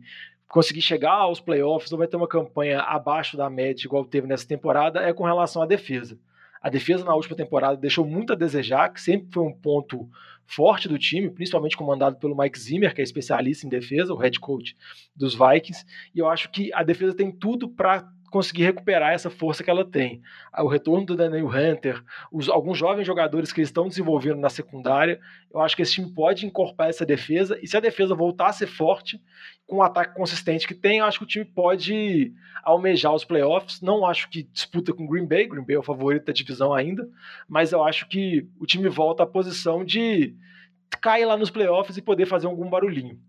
conseguir chegar aos playoffs ou vai ter uma campanha abaixo da média igual teve nessa temporada é com relação à defesa. A defesa na última temporada deixou muito a desejar, que sempre foi um ponto forte do time, principalmente comandado pelo Mike Zimmer, que é especialista em defesa, o head coach dos Vikings. E eu acho que a defesa tem tudo para conseguir recuperar essa força que ela tem. O retorno do Daniel Hunter, os, alguns jovens jogadores que eles estão desenvolvendo na secundária, eu acho que esse time pode incorporar essa defesa, e se a defesa voltar a ser forte, com o ataque consistente que tem, eu acho que o time pode almejar os playoffs. Não acho que disputa com Green Bay, Green Bay é o favorito da divisão ainda, mas eu acho que o time volta à posição de cair lá nos playoffs e poder fazer algum barulhinho.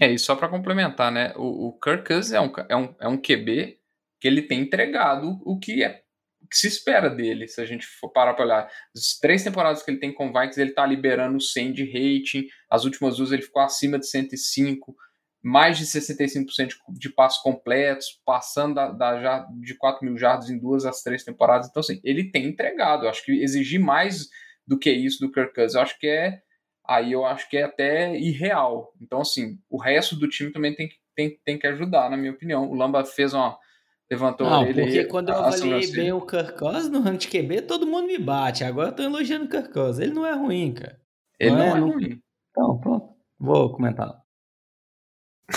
É, e só para complementar, né? O, o Kirk Cousins é um, é, um, é um QB que ele tem entregado o que é o que se espera dele, se a gente for parar para olhar. As três temporadas que ele tem com o Vikings, ele está liberando 100 de rating, as últimas duas ele ficou acima de 105, mais de 65% de passos completos, passando da, da, de 4 mil jardas em duas às três temporadas. Então, assim, ele tem entregado. Eu acho que exigir mais do que isso do Kirk Cousins, eu acho que é aí eu acho que é até irreal. Então, assim, o resto do time também tem, tem, tem que ajudar, na minha opinião. O Lamba fez uma, levantou não, ele. Porque quando eu avaliei bem o Kirk Cousins no rank QB, todo mundo me bate. Agora eu tô elogiando o Kirk Cousins. Ele não é ruim, cara. Ele não, não é, é ruim. Então, pronto. Vou comentar.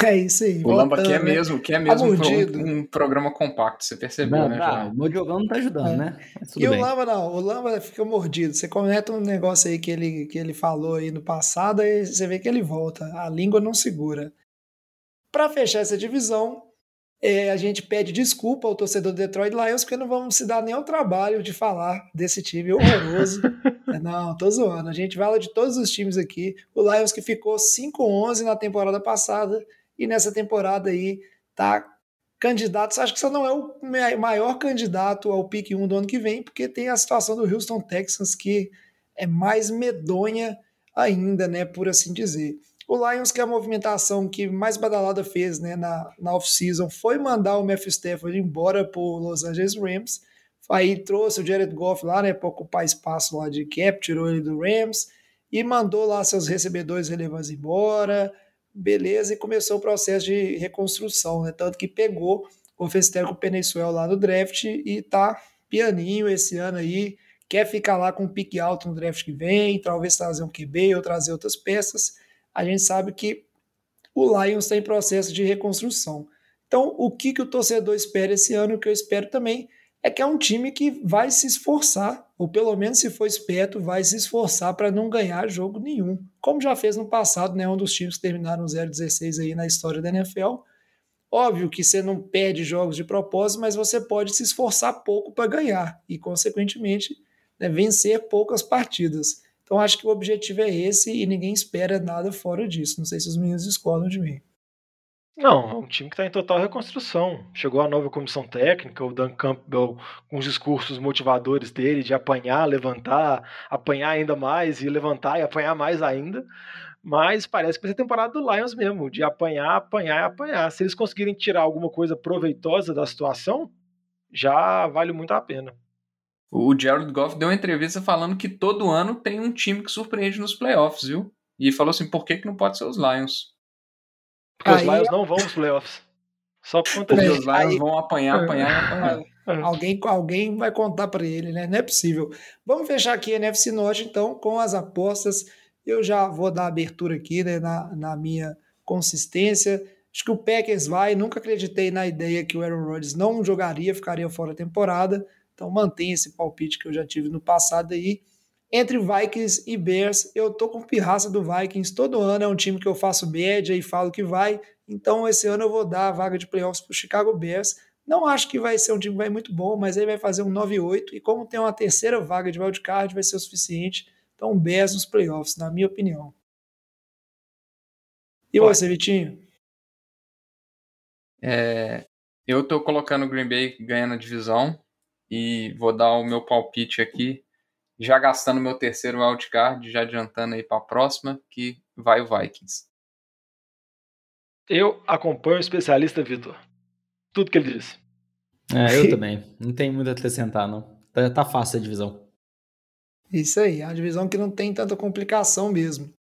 É isso aí. O Lamba quer é né? mesmo, quer mesmo um, um, programa compacto, você percebeu, não, né? Tá, o meu jogão não tá ajudando, é. né? E bem. o Lamba não, o Lamba fica mordido. Você comenta um negócio aí que ele, que ele falou aí no passado e você vê que ele volta. A língua não segura. Para fechar essa divisão, é, a gente pede desculpa ao torcedor do Detroit Lions, porque não vamos se dar nem ao trabalho de falar desse time horroroso. É, não, tô zoando. A gente fala de todos os times aqui. O Lions que ficou 5-11 na temporada passada e nessa temporada aí tá candidato. Acho que só não é o maior candidato ao pick 1 do ano que vem, porque tem a situação do Houston Texans que é mais medonha ainda, né, por assim dizer. O Lions, que é a movimentação que mais badalada fez né, na, na off-season, foi mandar o Matthew Stafford embora para Los Angeles Rams. Aí trouxe o Jared Goff lá, né, para ocupar espaço lá de cap, tirou ele do Rams e mandou lá seus recebedores relevantes embora. Beleza, e começou o processo de reconstrução, né? Tanto que pegou o Festeco Penezuela lá no draft e tá pianinho esse ano aí. Quer ficar lá com um pique alto no draft que vem, talvez trazer um QB ou trazer outras peças a gente sabe que o Lions está em processo de reconstrução. Então, o que, que o torcedor espera esse ano, o que eu espero também, é que é um time que vai se esforçar, ou pelo menos se for esperto, vai se esforçar para não ganhar jogo nenhum, como já fez no passado, né, um dos times que terminaram 0-16 aí na história da NFL. Óbvio que você não perde jogos de propósito, mas você pode se esforçar pouco para ganhar e, consequentemente, né, vencer poucas partidas. Então acho que o objetivo é esse e ninguém espera nada fora disso. Não sei se os meninos discordam de mim. Não, é um time que está em total reconstrução. Chegou a nova comissão técnica, o Dan Campbell com os discursos motivadores dele de apanhar, levantar, apanhar ainda mais e levantar e apanhar mais ainda. Mas parece que vai ser temporada do Lions mesmo, de apanhar, apanhar e apanhar. Se eles conseguirem tirar alguma coisa proveitosa da situação, já vale muito a pena. O Jared Goff deu uma entrevista falando que todo ano tem um time que surpreende nos playoffs, viu? E falou assim: por que, que não pode ser os Lions? Porque aí, os Lions não vão nos playoffs. Só por conta disso. Os Lions aí, vão apanhar, apanhar e apanhar. Alguém, alguém vai contar para ele, né? Não é possível. Vamos fechar aqui a NFC Norte, então, com as apostas. Eu já vou dar abertura aqui, né, na, na minha consistência. Acho que o Packers vai. Nunca acreditei na ideia que o Aaron Rodgers não jogaria, ficaria fora da temporada. Então mantém esse palpite que eu já tive no passado aí. Entre Vikings e Bears, eu tô com pirraça do Vikings. Todo ano é um time que eu faço média e falo que vai. Então esse ano eu vou dar a vaga de playoffs pro Chicago Bears. Não acho que vai ser um time que vai muito bom, mas aí vai fazer um 9-8. E como tem uma terceira vaga de wildcard, vai ser o suficiente. Então, Bears nos playoffs, na minha opinião. E Pode. você, Vitinho? É, eu tô colocando o Green Bay ganhando a divisão e vou dar o meu palpite aqui, já gastando meu terceiro wildcard, já adiantando aí para a próxima, que vai o Vikings. Eu acompanho o especialista Vitor. Tudo que ele disse. É, eu também. Não tem muito a acrescentar, não. Tá, tá fácil a divisão. Isso aí, é uma divisão que não tem tanta complicação mesmo.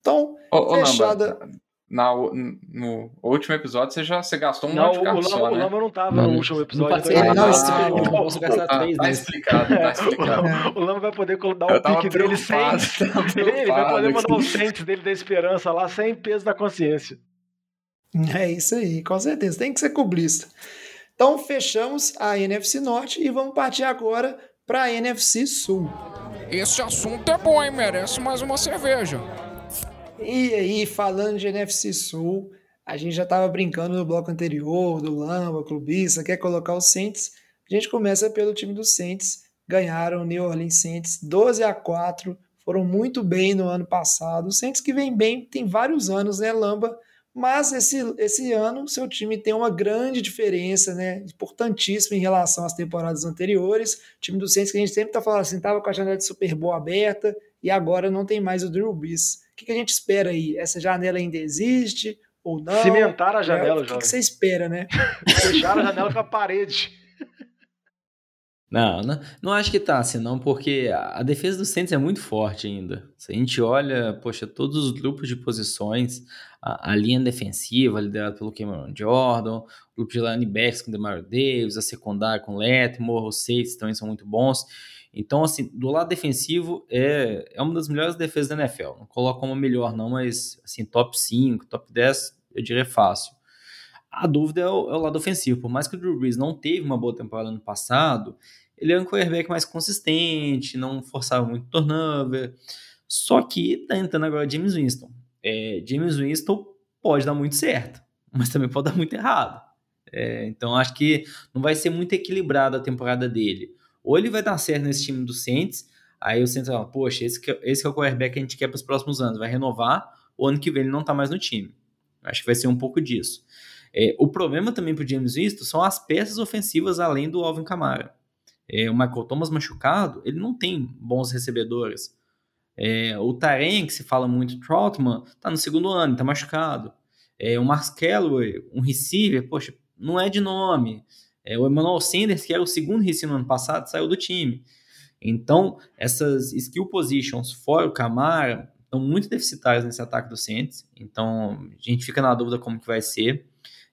Então, ô, fechada. Ô, na, no último episódio você já você gastou um não, monte de carro o, só, o né? Lama não tava não, no último episódio. Não, não, isso ah, eu posso gastar tá, três, tá explicado, tá explicado. o Lama vai poder dar o pique dele sem... Ele vai poder mandar os sentes dele da esperança lá sem peso da consciência. É isso aí, com certeza. Tem que ser cublista. Então fechamos a NFC Norte e vamos partir agora para a NFC Sul. Esse assunto é bom, hein? Merece mais uma cerveja. E aí, falando de NFC Sul, a gente já estava brincando no bloco anterior, do Lamba, clubista, quer colocar o Saints. A gente começa pelo time do Saints. Ganharam o New Orleans Saints 12 a 4 foram muito bem no ano passado. O Saints que vem bem tem vários anos, né, Lamba? Mas esse, esse ano seu time tem uma grande diferença, né? Importantíssima em relação às temporadas anteriores. O time do Saints que a gente sempre tá falando assim, tava com a janela de Super Bowl aberta e agora não tem mais o Drew Brees que, que a gente espera aí? Essa janela ainda existe ou não? Cimentar a janela, é, O que, que você espera, né? Fechar a janela com a parede. Não, não, não acho que tá assim, não, porque a, defesa do Saints é muito forte ainda. Se a gente olha, poxa, todos os grupos de posições, a, a linha defensiva liderada pelo Cameron Jordan, o grupo de linebackers com o Demario Davis, a secundária com o Letmore, os safeties também são muito bons. Então, assim, do lado defensivo, é, é uma das melhores defesas da NFL. Não coloco como melhor, não, mas, assim, top 5, top 10, eu diria fácil. A dúvida é o, é o, lado ofensivo. Por mais que o Drew Brees não teve uma boa temporada no passado, ele é um quarterback mais consistente, não forçava muito turnover. Só que tá entrando agora James Winston. É, James Winston pode dar muito certo, mas também pode dar muito errado. É, então acho que não vai ser muito equilibrada a temporada dele. Ou ele vai dar certo nesse time do Saints, aí o Saints fala, poxa, esse, que, é, esse é o quarterback que a gente quer para os próximos anos, vai renovar, o ano que vem ele não está mais no time. Acho que vai ser um pouco disso. É, o problema também para o James Winston são as peças ofensivas além do Alvin Kamara. É, o Michael Thomas machucado, ele não tem bons recebedores. É, o Taren, que se fala muito, Troutman, tá no segundo ano, tá machucado. É, o Mark Calloway, um receiver, poxa, não é de nome. É, o Emmanuel Sanders, que era o segundo receiver no ano passado, saiu do time. Então, essas skill positions fora o Camara estão muito deficitárias nesse ataque do Saints. Então, a gente fica na dúvida como que vai ser.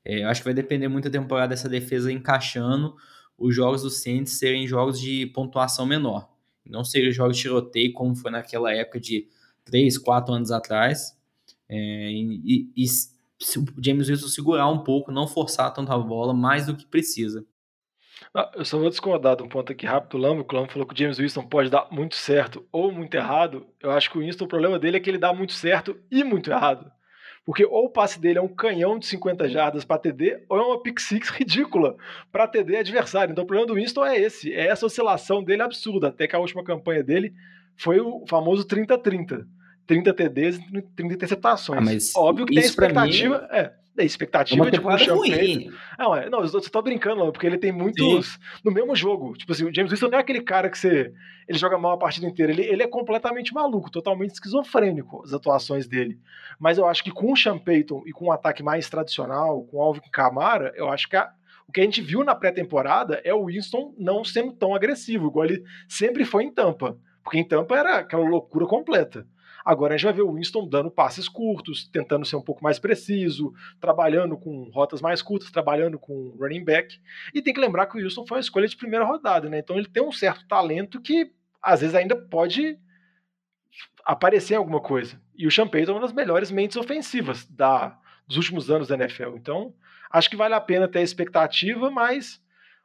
É, acho que vai depender muito da temporada dessa defesa encaixando os jogos do Saints serem jogos de pontuação menor. Não serem jogos de tiroteio como foi naquela época de 3, 4 anos atrás. É, e, e o James Wilson segurar um pouco, não forçar tanto a bola, mais do que precisa. Ah, eu só vou discordar de um ponto aqui rápido. O Lambo, o Lambo falou que o James Winston pode dar muito certo ou muito errado. Eu acho que o Winston, o problema dele é que ele dá muito certo e muito errado. Porque ou o passe dele é um canhão de 50 jardas para TD, ou é uma pick six ridícula para TD adversário. Então o problema do Winston é esse, é essa oscilação dele absurda. Até que a última campanha dele foi o famoso 30-30. 30 TDs e 30 interceptações. Ah, mas Óbvio que tem expectativa. Mim... É. da expectativa de puxar ruim. Não, é, não, eu só tô brincando, porque ele tem muitos Sim. no mesmo jogo. Tipo assim, o James Winston não é aquele cara que você ele joga mal a partida inteira. Ele, ele é completamente maluco, totalmente esquizofrênico as atuações dele. Mas eu acho que com o Sean Payton e com um ataque mais tradicional, com o Alvin Kamara, eu acho que a, o que a gente viu na pré-temporada é o Winston não sendo tão agressivo, igual ele sempre foi em Tampa. Porque em Tampa era aquela loucura completa. Agora a gente vai ver o Winston dando passes curtos, tentando ser um pouco mais preciso, trabalhando com rotas mais curtas, trabalhando com running back. E tem que lembrar que o Winston foi uma escolha de primeira rodada, né? Então ele tem um certo talento que às vezes ainda pode aparecer em alguma coisa. E o Payton é uma das melhores mentes ofensivas da, dos últimos anos da NFL. Então, acho que vale a pena ter a expectativa, mas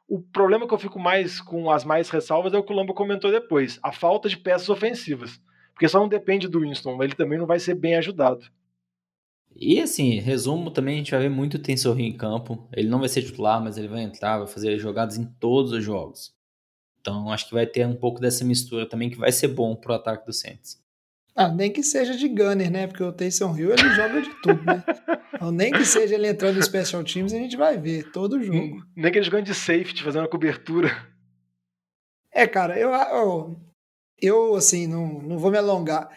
o problema que eu fico mais com as mais ressalvas é o que o Lamba comentou depois: a falta de peças ofensivas. Porque só não depende do Winston, ele também não vai ser bem ajudado. E assim, resumo também, a gente vai ver muito o Tensorrinho em campo. Ele não vai ser titular, mas ele vai entrar, vai fazer jogadas em todos os jogos. Então acho que vai ter um pouco dessa mistura também que vai ser bom pro ataque do Saints. Ah, nem que seja de gunner, né? Porque o Taysom Hill ele joga de tudo, né? Então, nem que seja ele entrando no Special Teams, a gente vai ver todo o jogo. Nem que ele jogando de safety, fazendo a cobertura. É, cara, eu, eu, eu, assim, não, não vou me alongar.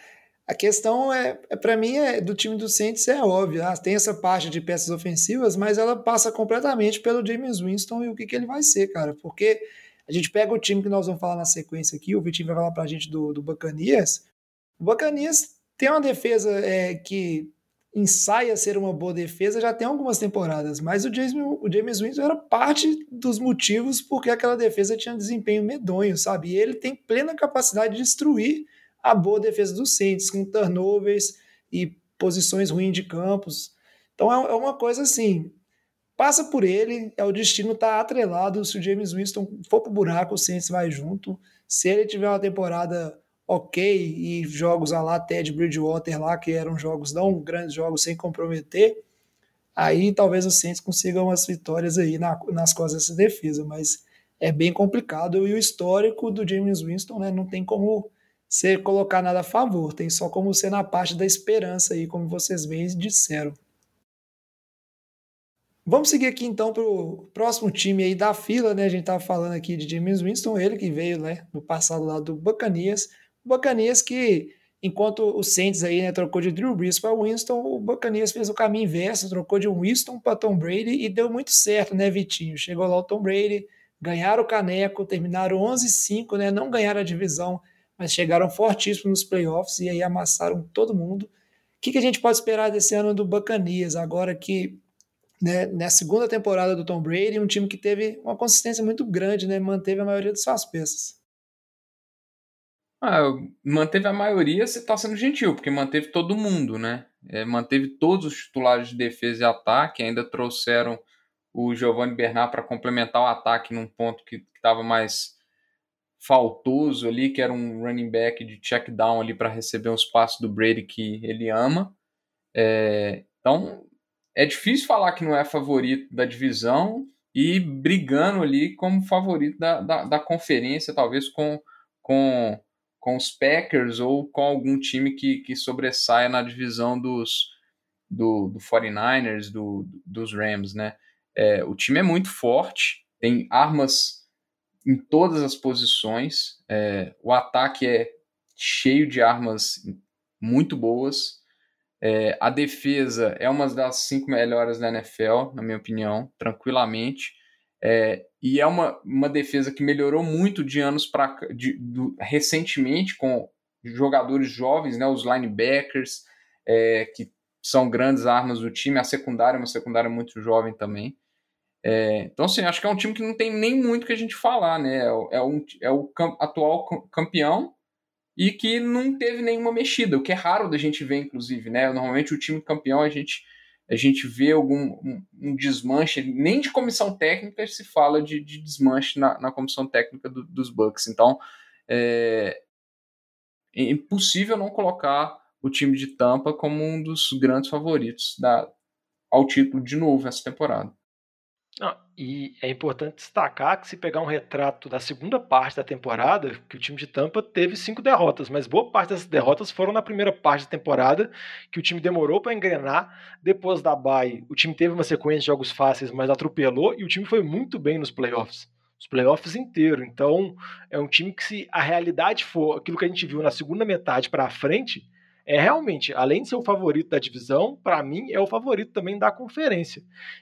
A questão é, é para mim, é, do time do Saints é óbvio. Ah, tem essa parte de peças ofensivas, mas ela passa completamente pelo James Winston e o que, que ele vai ser, cara. Porque a gente pega o time que nós vamos falar na sequência aqui, o Vitinho vai falar pra gente do, do Bacanias. O Bacanias tem uma defesa é, que ensaia ser uma boa defesa já tem algumas temporadas, mas o James, o James Winston era parte dos motivos porque aquela defesa tinha desempenho medonho, sabe? E ele tem plena capacidade de destruir a boa defesa dos Saints, com turnovers e posições ruins de campos. Então é, é uma coisa assim, passa por ele, é o destino tá atrelado, se o James Winston for pro buraco, o Saints vai junto. Se ele tiver uma temporada ok, e jogos a lá Ted Bridgewater lá, que eram jogos, não grandes jogos sem comprometer, aí talvez o Saints consiga umas vitórias aí na, nas costas dessa defesa, mas é bem complicado, e o histórico do James Winston, né, não tem como você colocar nada a favor, tem só como ser na parte da esperança aí, como vocês bem disseram. Vamos seguir aqui então para o próximo time aí da fila, né? A gente estava falando aqui de James Winston, ele que veio né, no passado lá do Bacanias. Bacanias que, enquanto o Saints aí, né, trocou de Drew Brees para Winston, o Bacanias fez o caminho inverso, trocou de Winston para Tom Brady e deu muito certo, né, Vitinho? Chegou lá o Tom Brady, ganharam o caneco, terminaram 11-5, né? Não ganharam a divisão, mas chegaram fortíssimos nos playoffs e aí amassaram todo mundo. O que, que a gente pode esperar desse ano do Bacanias, agora que né, na segunda temporada do Tom Brady, um time que teve uma consistência muito grande, né, manteve a maioria de suas peças. Ah, manteve a maioria, você está sendo gentil, porque manteve todo mundo, né? É, manteve todos os titulares de defesa e ataque, ainda trouxeram o Giovanni Bernard para complementar o ataque num ponto que estava mais faltoso ali, que era um running back de check down ali para receber os passos do Brady que ele ama. É, então, é difícil falar que não é favorito da divisão e brigando ali como favorito da, da, da conferência, talvez com, com com os Packers ou com algum time que, que sobressaia na divisão dos do, do 49ers, do, dos Rams, né? É, o time é muito forte, tem armas em todas as posições, é, o ataque é cheio de armas muito boas, é, a defesa é uma das cinco melhores da NFL, na minha opinião, tranquilamente. É, e é uma, uma defesa que melhorou muito de anos para recentemente com jogadores jovens, né, os linebackers, é, que são grandes armas do time, a secundária é uma secundária muito jovem também. É, então, assim, acho que é um time que não tem nem muito que a gente falar, né? É, é, um, é o cam atual campeão e que não teve nenhuma mexida, o que é raro da gente ver, inclusive, né? Normalmente o time campeão a gente a gente vê algum um, um, desmanche, nem de comissão técnica se fala de, de desmanche na, na, comissão técnica do, dos Bucks. Então, é, é, impossível não colocar o time de Tampa como um dos grandes favoritos da, ao título de novo essa temporada. E é importante destacar que se pegar um retrato da segunda parte da temporada, que o time de Tampa teve cinco derrotas, mas boa parte dessas derrotas foram na primeira parte da temporada, que o time demorou para engrenar. Depois da bye, o time teve uma sequência de jogos fáceis, mas atropelou e o time foi muito bem nos playoffs. Os playoffs inteiro. Então, é um time que se a realidade for aquilo que a gente viu na segunda metade para frente, é realmente, além de ser o favorito da divisão, para mim é o favorito também da conferência.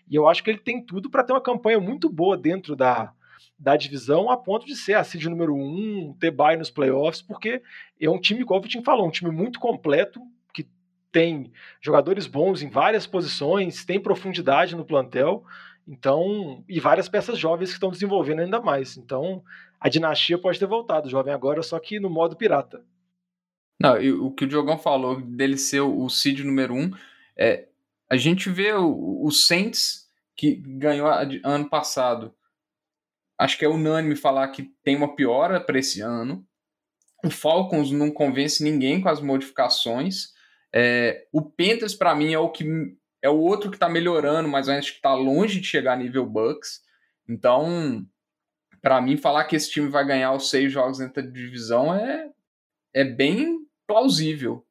E eu acho que ele tem tudo para ter uma campanha muito boa dentro da, da divisão, a ponto de ser a seed número um, ter bye nos playoffs, porque é um time, igual o Vitinho falou, um time muito completo, que tem jogadores bons em várias posições, tem profundidade no plantel, então, e várias peças jovens que estão desenvolvendo ainda mais. Então, a dinastia pode ter voltado, jovem agora, só que no modo pirata. Não, o que o Diogão falou dele ser o seed número um, é, a gente vê o, o Saints, que ganhou ano passado, acho que é unânime falar que tem uma piora para esse ano. O Falcons não convence ninguém com as modificações. É, o Panthers, para mim, é o que é o outro que está melhorando, mas acho que está longe de chegar a nível Bucks. Então, para mim, falar que esse time vai ganhar os seis jogos dentro da divisão é, é bem plausível.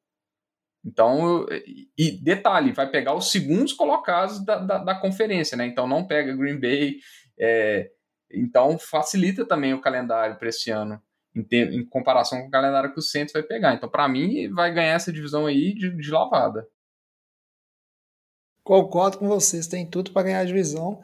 Então, e detalhe, vai pegar os segundos colocados da, da, da conferência, né? Então não pega Green Bay. É, então facilita também o calendário para esse ano, em, ter, em, comparação com o calendário que o Santos vai pegar. Então, para mim, vai ganhar essa divisão aí de, de lavada. Concordo com vocês, tem tudo para ganhar a divisão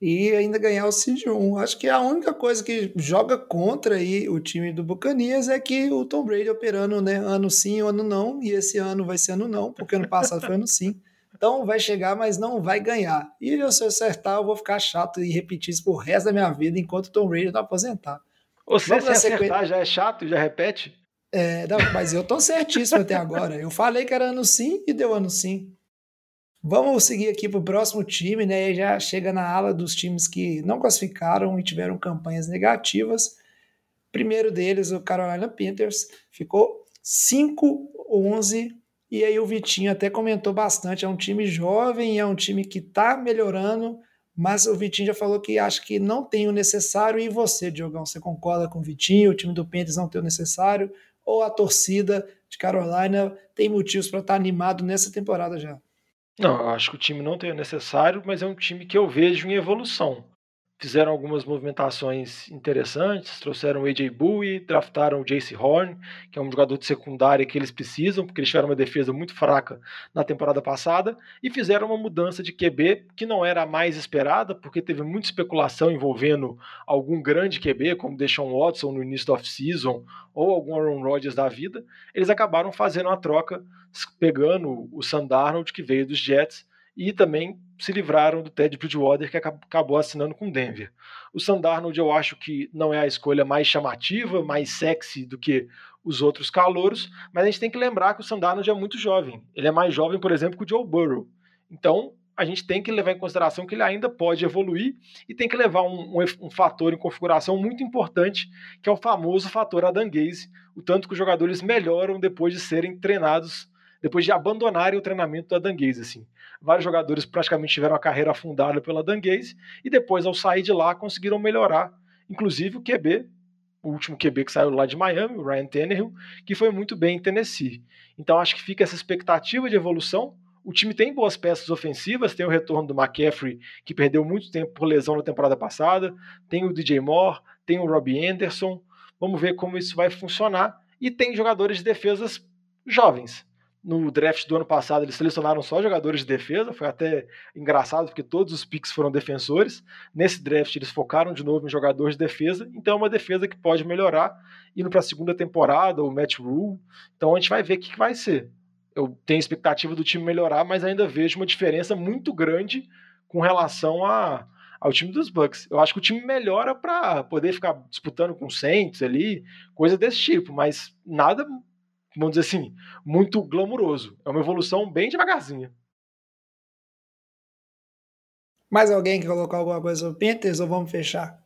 e ainda ganhar o Seed 1. Acho que a única coisa que joga contra aí o time do Buccaneers é que o Tom Brady operando né, ano sim, ano não, e esse ano vai ser ano não, porque ano passado foi ano sim. Então vai chegar, mas não vai ganhar. E se eu acertar, eu vou ficar chato e repetir isso pro resto da minha vida enquanto o Tom Brady não aposentar. Você se acertar sequ... já é chato, já repete? É, não, mas eu tô certíssimo até agora. Eu falei que era ano sim e deu ano sim. Vamos seguir aqui para o próximo time, né? Já chega na ala dos times que não classificaram e tiveram campanhas negativas. Primeiro deles, o Carolina Panthers, ficou 5-11. E aí o Vitinho até comentou bastante. É um time jovem, é um time que está melhorando, mas o Vitinho já falou que acha que não tem o necessário. E você, Diogão, você concorda com o Vitinho? O time do Panthers não tem o necessário? Ou a torcida de Carolina tem motivos para estar tá animado nessa temporada já? Não, acho que o time não tem o necessário, mas é um time que eu vejo em evolução fizeram algumas movimentações interessantes, trouxeram o AJ Bowie, draftaram o Jace Horn, que é um jogador de secundária que eles precisam, porque eles tiveram uma defesa muito fraca na temporada passada, e fizeram uma mudança de QB que não era a mais esperada, porque teve muita especulação envolvendo algum grande QB, como Deshaun Watson no início da off-season, ou algum Aaron Rodgers da vida. Eles acabaram fazendo a troca, pegando o Sandarnold, que veio dos Jets, e também se livraram do Ted Bridgewater, que acabou assinando com Denver. O Sandarnold eu acho que não é a escolha mais chamativa, mais sexy do que os outros calouros, mas a gente tem que lembrar que o Sandarnold é muito jovem. Ele é mais jovem, por exemplo, que o Joe Burrow. Então, a gente tem que levar em consideração que ele ainda pode evoluir e tem que levar um, um, um fator em configuração muito importante, que é o famoso fator Adam Gaze, o tanto que os jogadores melhoram depois de serem treinados, depois de abandonarem o treinamento do Adam Gaze, assim vários jogadores praticamente tiveram a carreira afundada pela Danguese e depois, ao sair de lá, conseguiram melhorar. Inclusive o QB, o último QB que saiu lá de Miami, o Ryan Tannehill, que foi muito bem em Tennessee. Então acho que fica essa expectativa de evolução. O time tem boas peças ofensivas, tem o retorno do McCaffrey, que perdeu muito tempo por lesão na temporada passada, tem o DJ Moore, tem o Robbie Anderson. Vamos ver como isso vai funcionar. E tem jogadores de defesas jovens no draft do ano passado eles selecionaram só jogadores de defesa, foi até engraçado porque todos os picks foram defensores. Nesse draft eles focaram de novo em jogadores de defesa, então é uma defesa que pode melhorar indo para a segunda temporada, o match rule. Então a gente vai ver o que, que vai ser. Eu tenho expectativa do time melhorar, mas ainda vejo uma diferença muito grande com relação a, ao time dos Bucks. Eu acho que o time melhora para poder ficar disputando com o Saints ali, coisa desse tipo, mas nada vamos dizer assim, muito glamuroso. É uma evolução bem devagarzinha. Mais alguém que colocou alguma coisa sobre Panthers ou vamos fechar?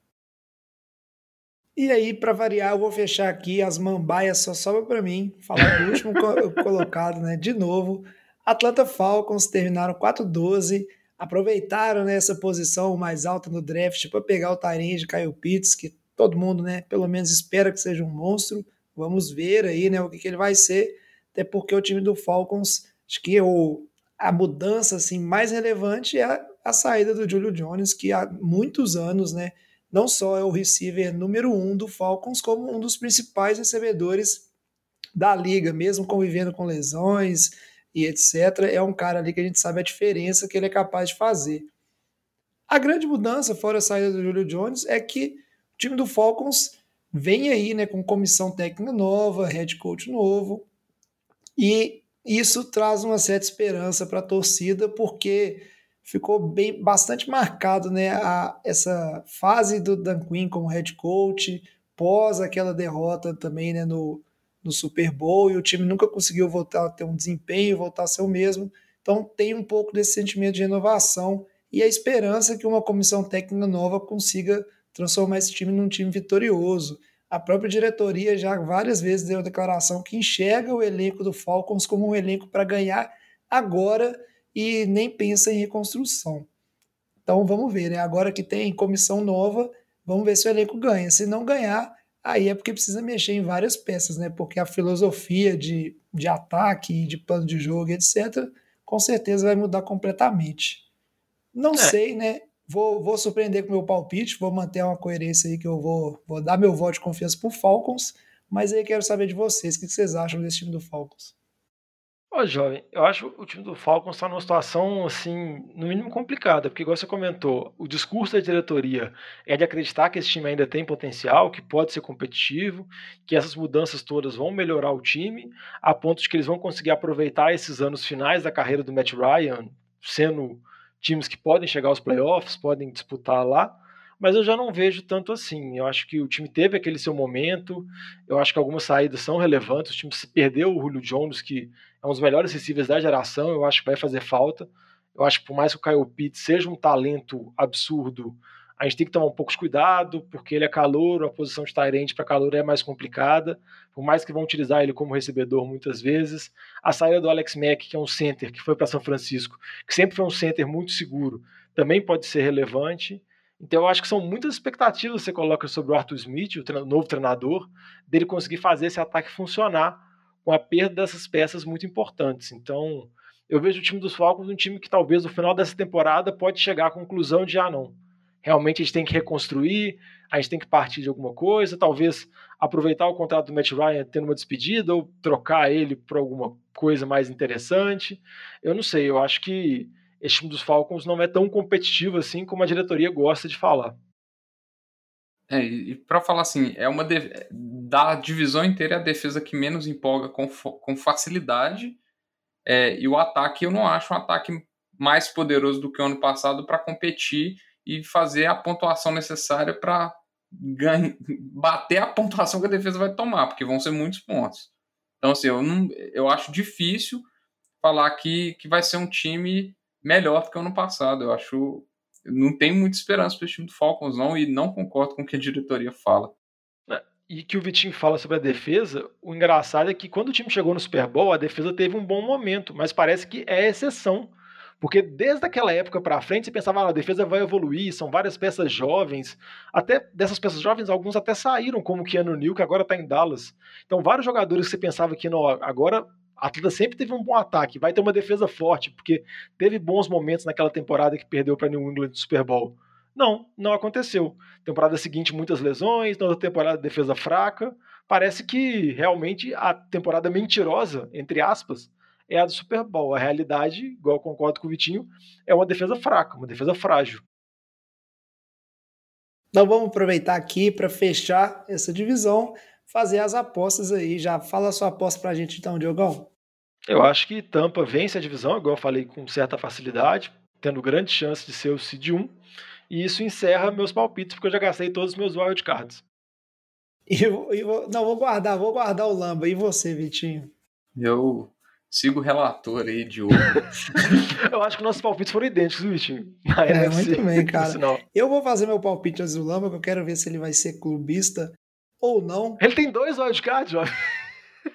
E aí, para variar, eu vou fechar aqui. As mambaias só sobra para mim. Falar do último colocado, né? De novo. Atlanta Falcons terminaram 4-12. aproveitaram né, essa posição mais alta no draft para pegar o Tyrande Kyle Pitts, que todo mundo, né, pelo menos espera que seja um monstro. Vamos ver aí, né, o que, que ele vai ser, até porque o time do Falcons, acho que o, a mudança assim mais relevante é a, a saída do Julio Jones, que há muitos anos, né, não só é o receiver número um do Falcons, como um dos principais recebedores da liga, mesmo convivendo com lesões, e etc. É um cara ali que a gente sabe a diferença que ele é capaz de fazer. A grande mudança, fora a saída do Julio Jones, é que o time do Falcons vem aí né, com comissão técnica nova, head coach novo, e isso traz uma certa esperança para a torcida, porque ficou bem bastante marcado né, a, essa fase do Dan Quinn como head coach, pós aquela derrota também né, no, no Super Bowl e o time nunca conseguiu voltar a ter um desempenho, voltar a ser o mesmo. Então tem um pouco desse sentimento de renovação e a esperança que uma comissão técnica nova consiga transformar esse time num time vitorioso. A própria diretoria já várias vezes deu a declaração que enxerga o elenco do Falcons como um elenco para ganhar agora e nem pensa em reconstrução. Então vamos ver, né? Agora que tem comissão nova, vamos ver se o elenco ganha. Se não ganhar, aí é porque precisa mexer em várias peças, né? Porque a filosofia de, de ataque, de plano de jogo, etc., com certeza vai mudar completamente. Não é. sei, né? Vou, vou surpreender com meu palpite, vou manter uma coerência aí que eu vou, vou dar meu voto de confiança pro Falcons, mas aí quero saber de vocês, o que vocês acham desse time do Falcons? Ô, jovem, eu acho que o time do Falcons está numa situação, assim, no mínimo complicada, porque, igual você comentou, o discurso da diretoria é de acreditar que esse time ainda tem potencial, que pode ser competitivo, que essas mudanças todas vão melhorar o time, a ponto de que eles vão conseguir aproveitar esses anos finais da carreira do Matt Ryan, sendo times que podem chegar aos playoffs, podem disputar lá mas eu já não vejo tanto assim. Eu acho que o time teve aquele seu momento, eu acho que algumas saídas são relevantes. O time se perdeu o Julio Jones, que é um dos melhores receivers da geração, eu acho que vai fazer falta. Eu acho que por mais que o Kyle Pitts seja um talento absurdo, a gente tem que tomar um pouco de cuidado, porque ele é calor, a posição de Tyrande para calor é mais complicada, por mais que vão utilizar ele como recebedor muitas vezes. A saída do Alex Mack, que é um center que foi para São Francisco, que sempre foi um center muito seguro, também pode ser relevante. Então eu acho que são muitas expectativas que você coloca sobre o Arthur Smith, o novo treinador, dele conseguir fazer esse ataque funcionar com a perda dessas peças muito importantes. Então eu vejo o time dos Falcons um time que talvez no final dessa temporada pode chegar à conclusão de ah não, realmente a gente tem que reconstruir, a gente tem que partir de alguma coisa, talvez aproveitar o contrato do Matt Ryan tendo uma despedida ou trocar ele por alguma coisa mais interessante. Eu não sei, eu acho que esse time dos Falcons não é tão competitivo assim como a diretoria gosta de falar. É, e para falar assim, é uma de... da divisão inteira é a defesa que menos empolga com, com facilidade. É, e o ataque eu não acho um ataque mais poderoso do que o ano passado para competir e fazer a pontuação necessária para bater a pontuação que a defesa vai tomar, porque vão ser muitos pontos. Então, assim, eu, não, eu acho difícil falar que, que vai ser um time melhor do que o ano passado. Eu acho. Não tem muita esperança para o time do Falcons, não, e não concordo com o que a diretoria fala. É, e que o Vitinho fala sobre a defesa, o engraçado é que quando o time chegou no Super Bowl, a defesa teve um bom momento, mas parece que é exceção. Porque desde aquela época para frente você pensava, ah, a defesa vai evoluir, são várias peças jovens. Até dessas peças jovens, alguns até saíram, como o Keanu Neal, que agora está em Dallas. Então, vários jogadores que você pensava que não, agora a Atlanta sempre teve um bom ataque, vai ter uma defesa forte, porque teve bons momentos naquela temporada que perdeu para New England no Super Bowl. Não, não aconteceu. Temporada seguinte, muitas lesões, na outra temporada, defesa fraca. Parece que realmente a temporada mentirosa, entre aspas, é a do Super Bowl. A realidade, igual eu concordo com o Vitinho, é uma defesa fraca, uma defesa frágil. Então vamos aproveitar aqui para fechar essa divisão fazer as apostas aí. Já fala a sua aposta pra gente então, Diogão. Eu acho que Tampa vence a divisão, igual eu falei, com certa facilidade, tendo grande chance de ser o seed 1. E isso encerra meus palpites, porque eu já gastei todos os meus wildcards. Eu, eu, não, vou guardar, vou guardar o Lamba. E você, Vitinho? Eu sigo o relator aí de ouro. eu acho que nossos palpites foram idênticos, Vitinho. É, muito bem, cara. Eu vou fazer meu palpite azul Lamba, que eu quero ver se ele vai ser clubista ou não. Ele tem dois wildcards, ó.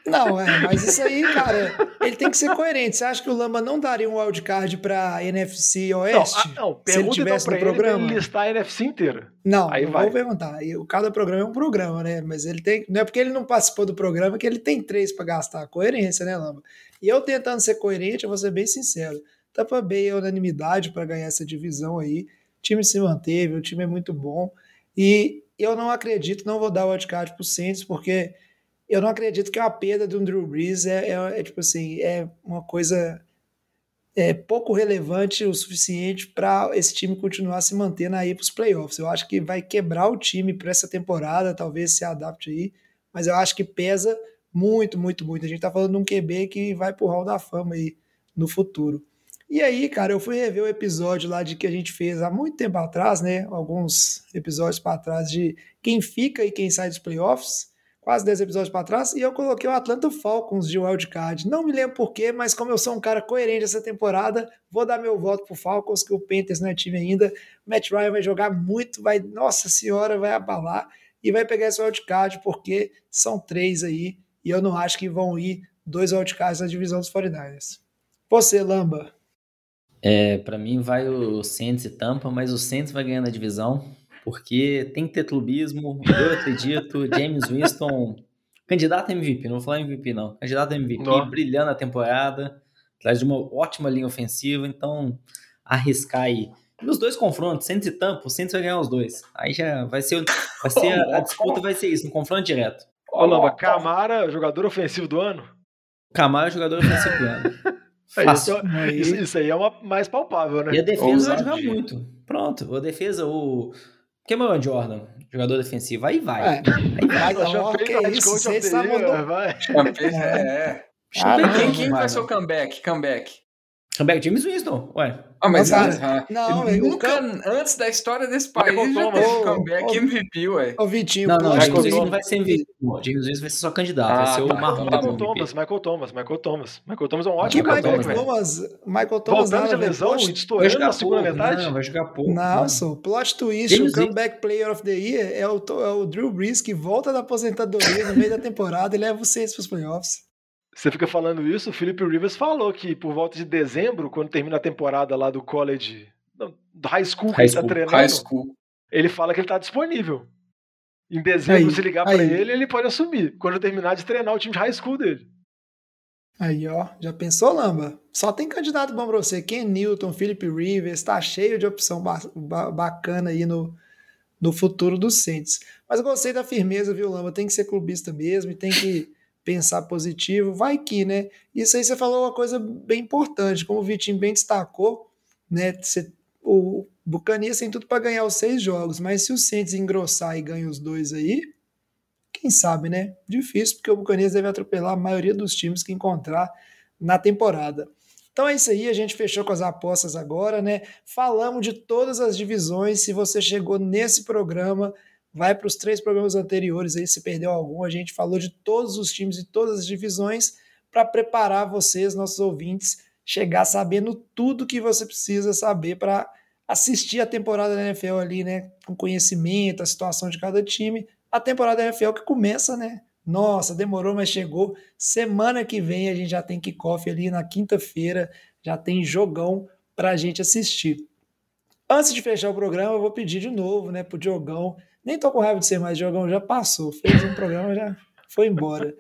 Não, é, mas isso aí, cara, ele tem que ser coerente. Você acha que o Lamba não daria um wildcard pra NFC Oeste? Não, não se ele pergunta então tivesse pra no ele pra programa? ele listar a NFC inteira. Não, Aí não vai. vou perguntar. E o- Cada programa é um programa, né? Mas ele tem. Não é porque ele não participou do programa que ele tem três pra gastar. Coerência, né, Lamba? E eu tentando ser coerente, eu vou ser bem sincero. Tampa Bay é unanimidade para ganhar essa divisão aí. O time se manteve, o time é muito bom. E eu não acredito, não vou dar o wildcard pro Saints, porque eu não acredito que a perda do Drew Brees é, é- é, tipo assim, é uma coisa é, pouco relevante o suficiente para esse time continuar se mantendo aí para os playoffs. Eu acho que vai quebrar o time para essa temporada, talvez se adapte aí, mas eu acho que pesa muito, muito, muito. A gente tá falando de um QB que vai pro Hall da Fama aí no futuro. E aí, cara, eu fui rever o episódio lá de que a gente fez há muito tempo atrás, né? Alguns episódios para trás de quem fica e quem sai dos playoffs quase 10 episódios para trás, e eu coloquei o Atlanta Falcons de wildcard. Não me lembro porquê, mas como eu sou um cara coerente essa temporada, vou dar meu voto pro Falcons, que o Panthers não é time ainda. Matt Ryan vai jogar muito, vai, nossa senhora, vai abalar, e vai pegar esse wildcard, porque são três aí, e eu não acho que vão ir dois wildcards na divisão dos 49ers. Você, Lamba. É, para mim vai o Saints e Tampa, mas o Saints vai ganhando a divisão, porque tem que ter clubismo, eu acredito, James Winston, candidato a MVP, não vou falar MVP não, candidato a MVP, Nó. brilhando a temporada, atrás de uma ótima linha ofensiva, então arriscar aí. Nos dois confrontos, Saints e Tampa, o Saints vai ganhar os dois. Aí já vai ser, vai ser a, a disputa vai ser isso, um confronto direto. Ô, Lamba, Camara, jogador ofensivo do ano? Camara é o jogador ofensivo do ano. É, Fácil. isso, isso, isso aí é uma mais palpável, né? E a defesa vai jogar muito. Pronto, a defesa, o. Cameron Jordan, jogador defensivo, aí vai. É. Já ó, fez que o isso, vai. Campe- é. Ah, quem quem, quem vai, vai ser o comeback? Comeback. Comeback James Winston, ué. Ah, mas Não, ah, não, eu o nunca, Cam- antes da história desse país, Michael já Thomas. teve Ô, comeback ô, MVP, ué. Ô, Vitinho, Não, não, James Winston não vai ser MVP. James Winston vai ser só candidato, Ah, vai ser o tá. marrom Michael do MVP. Thomas, Michael Thomas, Michael Thomas. Michael Thomas é um Que ótimo Michael Michael comeback, Thomas, velho. Michael Thomas Voltando de nada, velho. lesão Plot- Vai estourando jogar na segunda pouco, metade. Não, vai jogar pouco. Não, só, plot twist, James o comeback player of the year é o, é o Drew Brees que volta da aposentadoria no meio da temporada e leva Saints para os playoffs. Você fica falando isso, o Philip Rivers falou que por volta de dezembro, quando termina a temporada lá do college, do high school que High ele tá treinando, school. ele fala que ele tá disponível. Em dezembro, Aí, se ligar pra ele, ele pode assumir. Quando terminar de treinar o time de high school dele. Aí, ó, já pensou, Lamba? Só tem candidato bom pra você. Ken Newton, Philip Rivers, tá cheio de opção ba- ba- bacana aí no, no futuro dos Saints. Mas eu gostei da firmeza, viu, Lamba? Tem que ser clubista mesmo e tem que pensar positivo. Vai que, né? Isso aí você falou uma coisa bem importante, como o Vitinho bem destacou, né? Você, o Buccaneers tem tudo para ganhar os seis jogos, mas se o Saints engrossar e ganha os dois aí, quem sabe, né? Difícil, porque o Buccaneers deve atropelar a maioria dos times que encontrar na temporada. Então é isso aí, a gente fechou com as apostas agora, né? Falamos de todas as divisões. Se você chegou nesse programa, vai para os três programas anteriores aí, se perdeu algum. A gente falou de todos os times e todas as divisões para preparar vocês, nossos ouvintes, chegar sabendo tudo que você precisa saber para assistir a temporada da NFL ali, né? Com conhecimento, a situação de cada time. A temporada da NFL que começa, né? Nossa, demorou, mas chegou. Semana que vem a gente já tem kickoff ali na quinta-feira, já tem jogão para a gente assistir. Antes de fechar o programa, eu vou pedir de novo, né, pro Diogão. Nem tô com raiva de ser mais, Diogão já passou, fez um programa, já foi embora.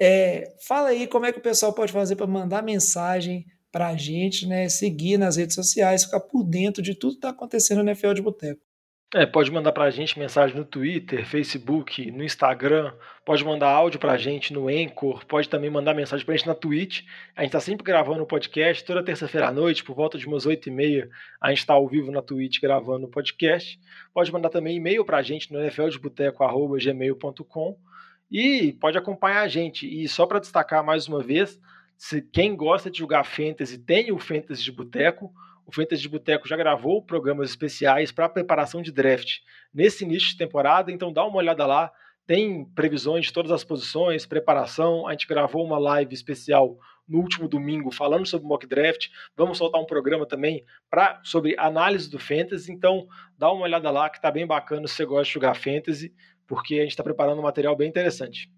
É, fala aí como é que o pessoal pode fazer para mandar mensagem para a gente, né, seguir nas redes sociais, ficar por dentro de tudo que está acontecendo no NFL de Boteco. É, pode mandar pra gente mensagem no Twitter, Facebook, no Instagram, pode mandar áudio pra gente no Anchor, pode também mandar mensagem pra gente na Twitch. A gente tá sempre gravando o podcast, toda terça-feira à noite, por volta de umas 8h30, a gente tá ao vivo na Twitch gravando o podcast. Pode mandar também e-mail pra gente no nfldeboteco.gmail.com e pode acompanhar a gente. E só para destacar mais uma vez, se quem gosta de jogar Fantasy tem o Fantasy de Boteco, o Fantasy de Boteco já gravou programas especiais para preparação de draft nesse início de temporada, então dá uma olhada lá. Tem previsões de todas as posições, preparação. A gente gravou uma live especial no último domingo falando sobre mock draft. Vamos soltar um programa também pra, sobre análise do Fantasy. Então dá uma olhada lá que tá bem bacana se você gosta de jogar Fantasy, porque a gente está preparando um material bem interessante.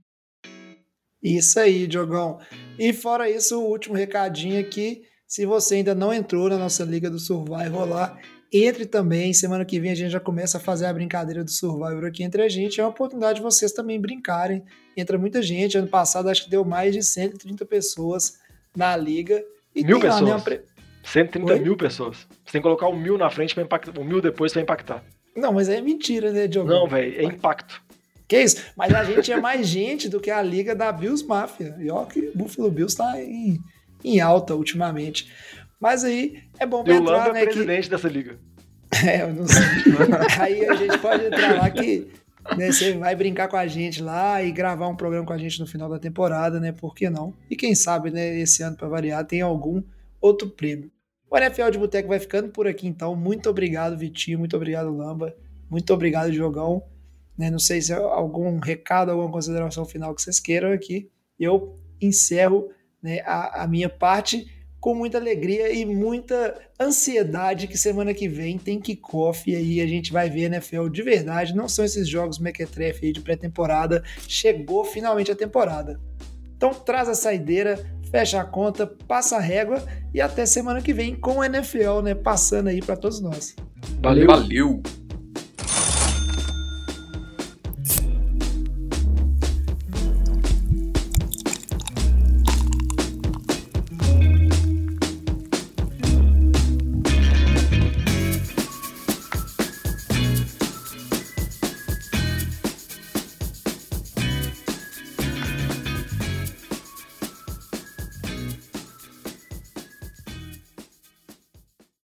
Isso aí, Diogão. E fora isso, o último recadinho aqui. Se você ainda não entrou na nossa Liga do Survival lá, entre também. Semana que vem a gente já começa a fazer a brincadeira do Survivor aqui entre a gente. É uma oportunidade de vocês também brincarem. Entra muita gente. Ano passado acho que deu mais de 130 pessoas na liga. E mil pessoas. Lá, né, pre... 130 Oi? mil pessoas. Você tem que colocar um mil na frente para impactar. Um mil depois para impactar. Não, mas é mentira, né, Diogo? Não, velho, é impacto. Que isso? Mas a gente é mais gente do que a liga da Bills Mafia. E ó que o Buffalo Bills tá em, em alta ultimamente. Mas aí é bom pra e entrar, o Lamba né? é presidente que... dessa liga. É, eu não sei. aí a gente pode entrar lá que né, você vai brincar com a gente lá e gravar um programa com a gente no final da temporada, né? Por que não? E quem sabe, né, esse ano, para variar, tem algum outro prêmio. O NFL de Boteco vai ficando por aqui, então. Muito obrigado, Vitinho. Muito obrigado, Lamba. Muito obrigado, Jogão. Né, não sei se é algum recado, alguma consideração final que vocês queiram aqui. Eu encerro né, a, a minha parte com muita alegria e muita ansiedade que semana que vem tem kickoff e aí a gente vai ver NFL de verdade. Não são esses jogos mequetrefe aí de pré-temporada. Chegou finalmente a temporada. Então traz a saideira, fecha a conta, passa a régua e até semana que vem com o NFL, né, passando aí para todos nós. Valeu. Valeu.